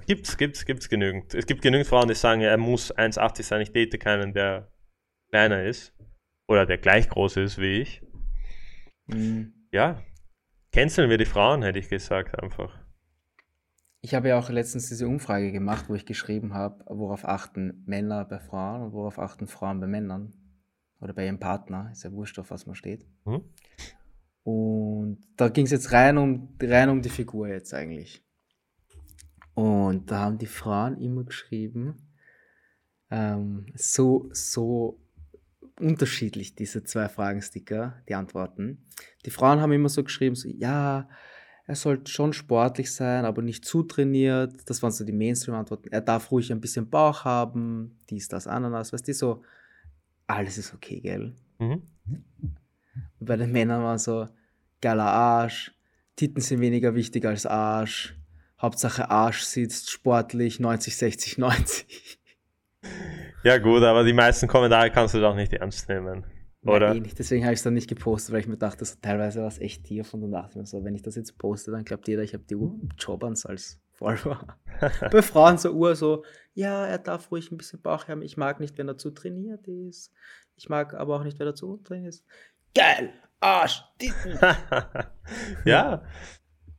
Gibt's, gibt's, gibt's genügend. Es gibt genügend Frauen, die sagen, er muss 1,80 sein. Ich date keinen, der kleiner ist. Oder der gleich groß ist wie ich. Mhm. Ja, Canceln wir die Frauen, hätte ich gesagt, einfach. Ich habe ja auch letztens diese Umfrage gemacht, wo ich geschrieben habe, worauf achten Männer bei Frauen und worauf achten Frauen bei Männern. Oder bei ihrem Partner, ist ja wurscht, auf was man steht. Mhm. Und da ging es jetzt rein um, rein um die Figur jetzt eigentlich. Und da haben die Frauen immer geschrieben, ähm, so, so unterschiedlich, diese zwei Fragensticker, die Antworten. Die Frauen haben immer so geschrieben, so, ja, er sollte schon sportlich sein, aber nicht zu trainiert. Das waren so die Mainstream-Antworten. Er darf ruhig ein bisschen Bauch haben, dies, das, Ananas, weißt du, so, alles ist okay, gell? Mhm. Und bei den Männern war so, geiler Arsch, Titten sind weniger wichtig als Arsch, Hauptsache Arsch sitzt sportlich, 90, 60, 90. Ja, gut, aber die meisten Kommentare kannst du doch nicht ernst nehmen. Oder? Nein. Deswegen habe ich es dann nicht gepostet, weil ich mir dachte, so, teilweise war es echt und dann dachte ich mir so, wenn ich das jetzt poste, dann glaubt jeder, ich habe die Jobans als Follower. Bei Frauen so Uhr so, ja, er darf ruhig ein bisschen Bauch haben. Ich mag nicht, wenn er zu trainiert ist. Ich mag aber auch nicht, wenn er zu trainiert ist. Geil! Arsch! Ja,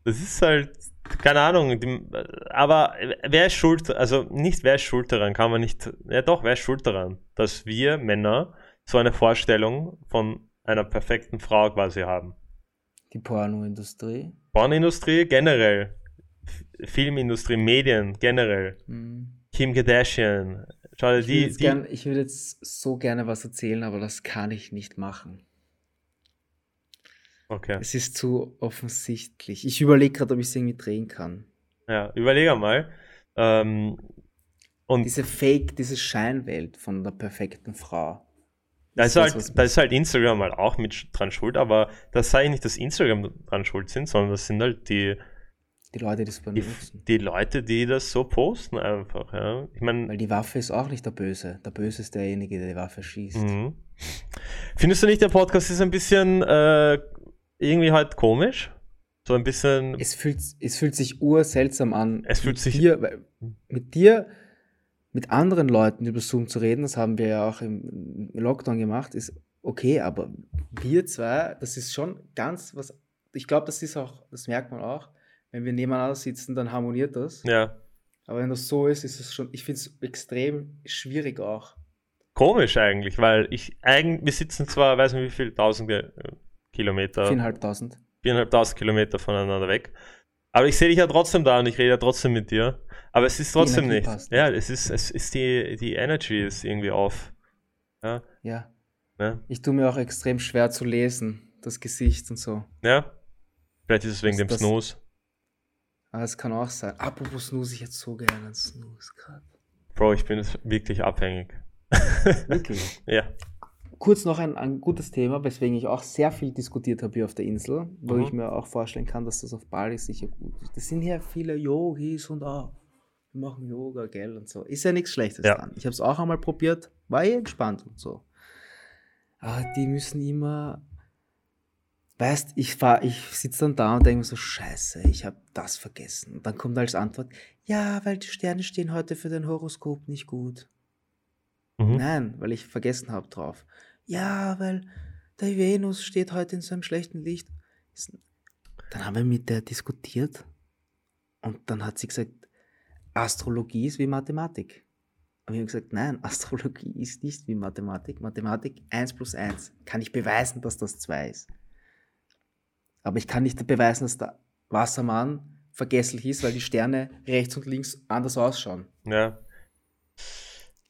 das ist halt, keine Ahnung, die, aber wer ist schuld, also nicht wer ist schuld daran, kann man nicht, ja doch, wer ist schuld daran, dass wir Männer so eine Vorstellung von einer perfekten Frau quasi haben? Die Pornoindustrie. Pornoindustrie generell, Filmindustrie, Medien generell. Mhm. Kim Kardashian. Schau dir die, die gern, ich würde jetzt so gerne was erzählen, aber das kann ich nicht machen. Okay. Es ist zu offensichtlich. Ich überlege gerade, ob ich es irgendwie drehen kann. Ja, überlege mal. Ähm, und diese Fake, diese Scheinwelt von der perfekten Frau. Da ist, halt, da ist halt Instagram halt auch mit dran schuld, aber das sei nicht, dass Instagram dran schuld sind, sondern das sind halt die, die Leute, die es benutzen. Die, die, Leute, die das so posten einfach, ja. Ich mein, Weil die Waffe ist auch nicht der Böse. Der Böse ist derjenige, der die Waffe schießt. Mhm. Findest du nicht, der Podcast ist ein bisschen äh, irgendwie halt komisch. So ein bisschen. Es fühlt, es fühlt sich urseltsam an. Es fühlt sich. Dir, mit dir, mit anderen Leuten über Zoom zu reden, das haben wir ja auch im Lockdown gemacht, ist okay, aber wir zwei, das ist schon ganz was. Ich glaube, das ist auch, das merkt man auch, wenn wir nebeneinander sitzen, dann harmoniert das. Ja. Aber wenn das so ist, ist es schon, ich finde es extrem schwierig auch. komisch eigentlich, weil ich eigentlich, wir sitzen zwar, weiß nicht wie viel, tausende Kilometer. Viereinhalbtausend. Viereinhalbtausend Kilometer voneinander weg. Aber ich sehe dich ja trotzdem da und ich rede ja trotzdem mit dir. Aber es ist trotzdem nicht. Passt. Ja, es ist, es ist die, die Energy ist irgendwie auf. Ja. ja. ja. Ich tue mir auch extrem schwer zu lesen, das Gesicht und so. Ja. Vielleicht ist es wegen das, dem Snooze. Ah, das kann auch sein. Apropos Snooze, ich hätte so gerne einen Snooze gerade. Bro, ich bin wirklich abhängig. Wirklich? ja. Kurz noch ein, ein gutes Thema, weswegen ich auch sehr viel diskutiert habe hier auf der Insel, wo mhm. ich mir auch vorstellen kann, dass das auf Bali sicher gut ist. Das sind ja viele Yogis und auch, wir machen Yoga, gell, und so. Ist ja nichts Schlechtes ja. dran. Ich habe es auch einmal probiert, war eh entspannt und so. Aber die müssen immer Weißt, ich fahr, ich sitze dann da und denke mir so, scheiße, ich habe das vergessen. Und dann kommt als Antwort, ja, weil die Sterne stehen heute für dein Horoskop nicht gut. Mhm. Nein, weil ich vergessen habe drauf. Ja, weil der Venus steht heute in so einem schlechten Licht. Dann haben wir mit der diskutiert und dann hat sie gesagt, Astrologie ist wie Mathematik. Und wir haben gesagt, nein, Astrologie ist nicht wie Mathematik. Mathematik 1 plus 1. Kann ich beweisen, dass das 2 ist. Aber ich kann nicht beweisen, dass der Wassermann vergesslich ist, weil die Sterne rechts und links anders ausschauen. Ja.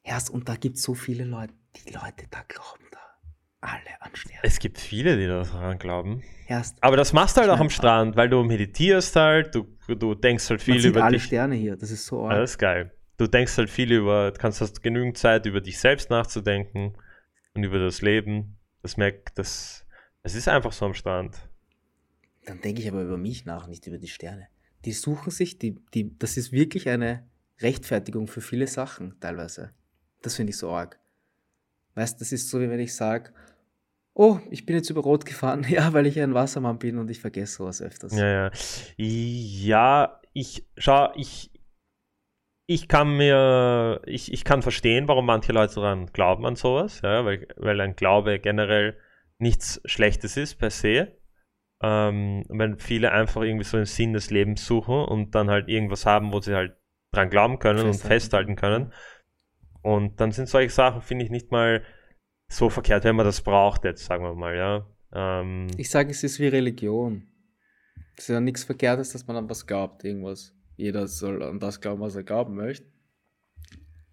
Erst, und da gibt es so viele Leute, die Leute da glauben da alle an Sterne. Es gibt viele, die daran glauben. Erst. Aber das machst du halt auch am Strand, weil du meditierst halt, du, du denkst halt viel Man sieht über alle dich. Sterne hier, das ist so arg. Alles geil. Du denkst halt viel über, kannst hast genügend Zeit über dich selbst nachzudenken und über das Leben. Das merkt, das, es ist einfach so am Strand. Dann denke ich aber über mich nach, nicht über die Sterne. Die suchen sich, die, die, das ist wirklich eine Rechtfertigung für viele Sachen teilweise. Das finde ich so arg. Weißt, das ist so, wie wenn ich sage, oh, ich bin jetzt über Rot gefahren, ja, weil ich ein Wassermann bin und ich vergesse sowas öfters. Ja, ja. Ja, ich, schau, ich, ich kann mir, ich, ich kann verstehen, warum manche Leute daran glauben an sowas, ja, weil, weil ein Glaube generell nichts Schlechtes ist per se. Ähm, wenn viele einfach irgendwie so einen Sinn des Lebens suchen und dann halt irgendwas haben, wo sie halt dran glauben können festhalten. und festhalten können. Und dann sind solche Sachen, finde ich, nicht mal so verkehrt, wenn man das braucht, jetzt sagen wir mal, ja. Ähm, ich sage, es ist wie Religion. Es ist ja nichts Verkehrtes, dass man an was glaubt, irgendwas. Jeder soll an das glauben, was er glauben möchte.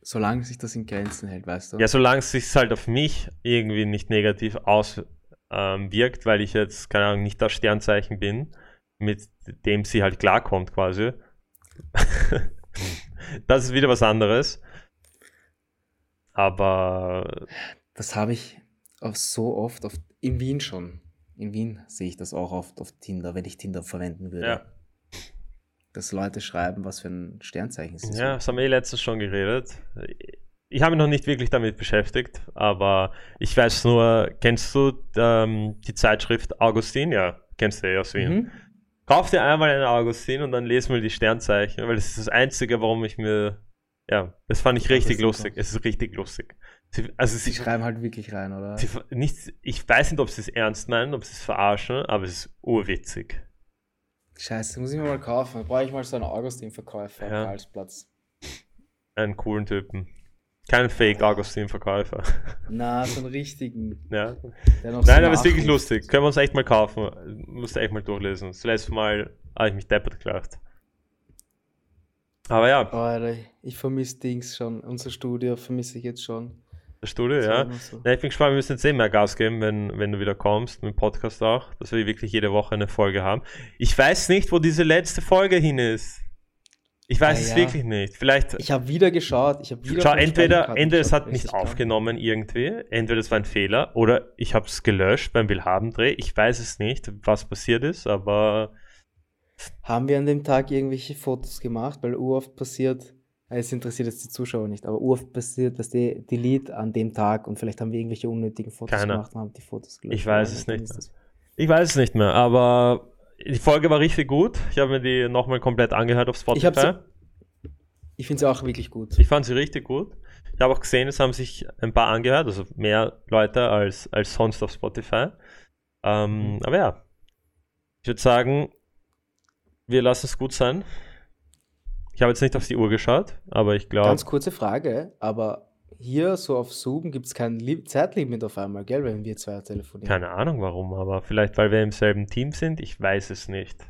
Solange sich das in Grenzen hält, weißt du? Ja, solange es sich halt auf mich irgendwie nicht negativ aus, ähm, weil ich jetzt, keine Ahnung, nicht das Sternzeichen bin, mit dem sie halt klarkommt quasi. das ist wieder was anderes. Aber. Das habe ich auch so oft auf, in Wien schon. In Wien sehe ich das auch oft auf Tinder, wenn ich Tinder verwenden würde. Ja. Dass Leute schreiben, was für ein Sternzeichen sie sind. Ja, das haben wir eh letztens schon geredet ich habe mich noch nicht wirklich damit beschäftigt, aber ich weiß nur, kennst du ähm, die Zeitschrift Augustin? Ja, kennst du ja aus Wien. Mhm. Kauf dir einmal einen Augustin und dann lesen wir die Sternzeichen, weil das ist das Einzige, warum ich mir, ja, das fand ich richtig lustig. Es ist richtig lustig. Sie, also sie, sie schreiben halt wirklich rein, oder? Sie, nicht, ich weiß nicht, ob sie es ernst meinen, ob sie es verarschen, aber es ist urwitzig. Scheiße, muss ich mir mal kaufen. Brauche ich mal so einen Augustin-Verkäufer ja. als Platz. Einen coolen Typen. Kein Fake-Augustin-Verkäufer. Na, so einen richtigen. Ja. Nein, so aber es ist wirklich lustig. Können wir uns echt mal kaufen. Musst du echt mal durchlesen. Das letzte Mal habe ich mich deppert gelacht. Aber ja. Alter, ich vermisse Dings schon. Unser Studio vermisse ich jetzt schon. Studio, ja. So. ja. Ich bin gespannt, wir müssen jetzt eh mehr Gas geben, wenn, wenn du wieder kommst, mit dem Podcast auch, dass wir wirklich jede Woche eine Folge haben. Ich weiß nicht, wo diese letzte Folge hin ist. Ich weiß ja, es ja. wirklich nicht. Vielleicht. Ich habe wieder geschaut. Ich wieder Schau, entweder, entweder es hat nicht aufgenommen irgendwie, entweder es war ein Fehler oder ich habe es gelöscht beim Willhabendreh. Ich weiß es nicht, was passiert ist, aber. Haben wir an dem Tag irgendwelche Fotos gemacht? Weil oft passiert, es interessiert jetzt die Zuschauer nicht, aber oft passiert, dass die Delete an dem Tag und vielleicht haben wir irgendwelche unnötigen Fotos Keiner. gemacht und haben die Fotos gelöscht. Ich weiß es nicht. Ich weiß es nicht mehr, aber die Folge war richtig gut. Ich habe mir die nochmal komplett angehört auf Spotify. Ich, sie, ich finde sie auch wirklich gut. Ich fand sie richtig gut. Ich habe auch gesehen, es haben sich ein paar angehört, also mehr Leute als, als sonst auf Spotify. Ähm, mhm. Aber ja, ich würde sagen, wir lassen es gut sein. Ich habe jetzt nicht auf die Uhr geschaut, aber ich glaube. Ganz kurze Frage, aber hier so auf Zoom gibt es kein Li Zeitlimit auf einmal, gell, wenn wir zwei telefonieren. Keine Ahnung warum, aber vielleicht weil wir im selben Team sind. Ich weiß es nicht.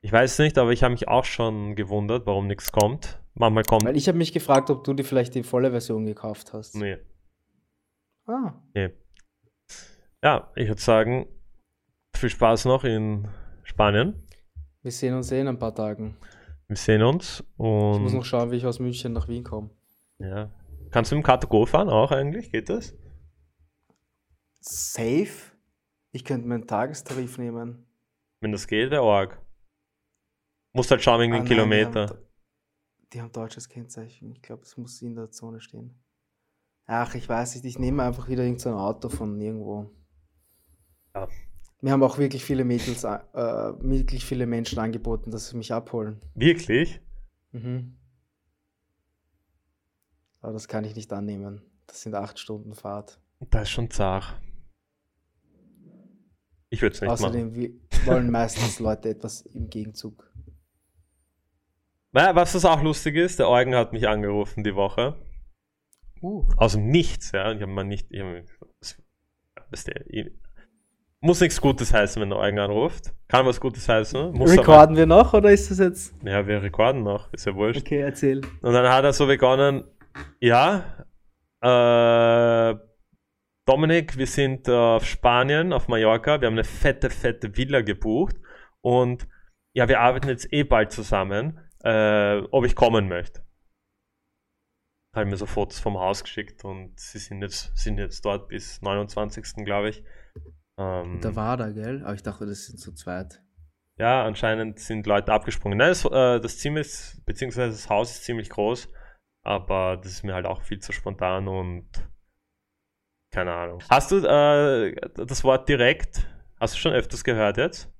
Ich weiß es nicht, aber ich habe mich auch schon gewundert, warum nichts kommt. Manchmal kommt. Weil ich habe mich gefragt, ob du dir vielleicht die volle Version gekauft hast. Nee. Ah, Nee. Ja, ich würde sagen, viel Spaß noch in Spanien. wir sehen uns eh in ein paar Tagen. Wir sehen uns Ich muss noch und schauen, wie ich aus München nach Wien komme. ja. Kannst du mit dem Car2Go fahren auch eigentlich? Geht das? Safe? Ich könnte meinen Tagestarif nehmen. Wenn das geht, wäre arg. Musst halt schauen wegen Ah, den nein, Kilometer. Die haben, die haben deutsches Kennzeichen. Ich glaube, es muss in der Zone stehen. Ach, ich weiß nicht. Ich nehme einfach wieder irgendein Auto von irgendwo. Ja. Mir haben auch wirklich viele Mädels, äh, wirklich viele Menschen angeboten, dass sie mich abholen. Wirklich? Mhm. Aber das kann ich nicht annehmen. Das sind acht Stunden Fahrt. Das ist schon zart. Ich würde es nicht machen. Außerdem wollen meistens Leute etwas im Gegenzug. Naja, was das auch lustig ist, der Eugen hat mich angerufen die Woche. Uh, Aus dem Nichts, ja. Ich habe mal nicht. Ich hab, das, ich, muss nichts Gutes heißen, wenn der Eugen anruft. Kann was Gutes heißen. Muss recorden wir noch oder ist das jetzt? Ja, wir rekorden noch. Ist ja wurscht. Okay, erzähl. Und dann hat er so begonnen, ja, äh, Dominik, wir sind auf Spanien, auf Mallorca, wir haben eine fette, fette Villa gebucht und ja, wir arbeiten jetzt eh bald zusammen, äh, ob ich kommen möchte. Hat mir so Fotos vom Haus geschickt und sie sind jetzt, sind jetzt dort bis 29. glaube ich. Ähm, Da war da, gell? Aber ich dachte, das sind zu zweit. ja, anscheinend sind Leute abgesprungen. Nein, das, äh, das Zimmer ist, beziehungsweise das Haus ist ziemlich groß, aber das ist mir halt auch viel zu spontan und keine Ahnung. Hast du äh, das Wort direkt, hast du schon öfters gehört jetzt?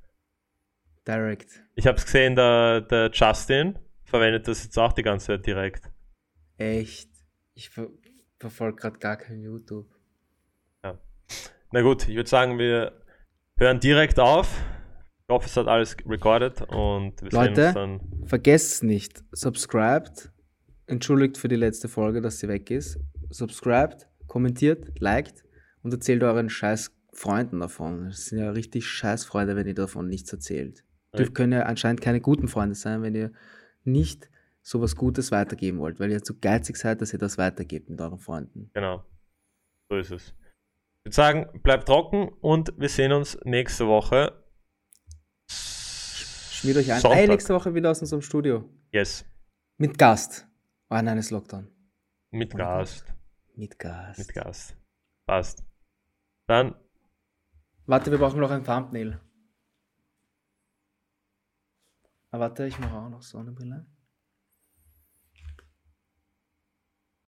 Direct. Ich habe es gesehen, der, der Justin verwendet das jetzt auch die ganze Zeit direkt. Echt? Ich ver verfolge gerade gar kein YouTube. Na gut, ich würde sagen, wir hören direkt auf. Ich hoffe, es hat alles recorded und wir Leute? sehen uns dann. Vergesst nicht, subscribed. Entschuldigt für die letzte Folge, dass sie weg ist. Subscribed, kommentiert, liked und erzählt euren scheiß Freunden davon. Das sind ja richtig scheiß Freunde, wenn ihr davon nichts erzählt. Ja. Ihr könnt ja anscheinend keine guten Freunde sein, wenn ihr nicht sowas Gutes weitergeben wollt, weil ihr zu geizig seid, dass ihr das weitergebt mit euren Freunden. Genau. So ist es. Ich würde sagen, bleibt trocken und wir sehen uns nächste Woche. Schmiert euch ein. Sonntag. Nächste Woche wieder aus unserem Studio. Yes. Mit Gast. Oh nein, ist Lockdown. Mit Gast. Mit Gast. Mit Gast. Passt. Dann Warte, wir brauchen noch ein Thumbnail. Ah, warte, ich mache auch noch Sonnenbrille.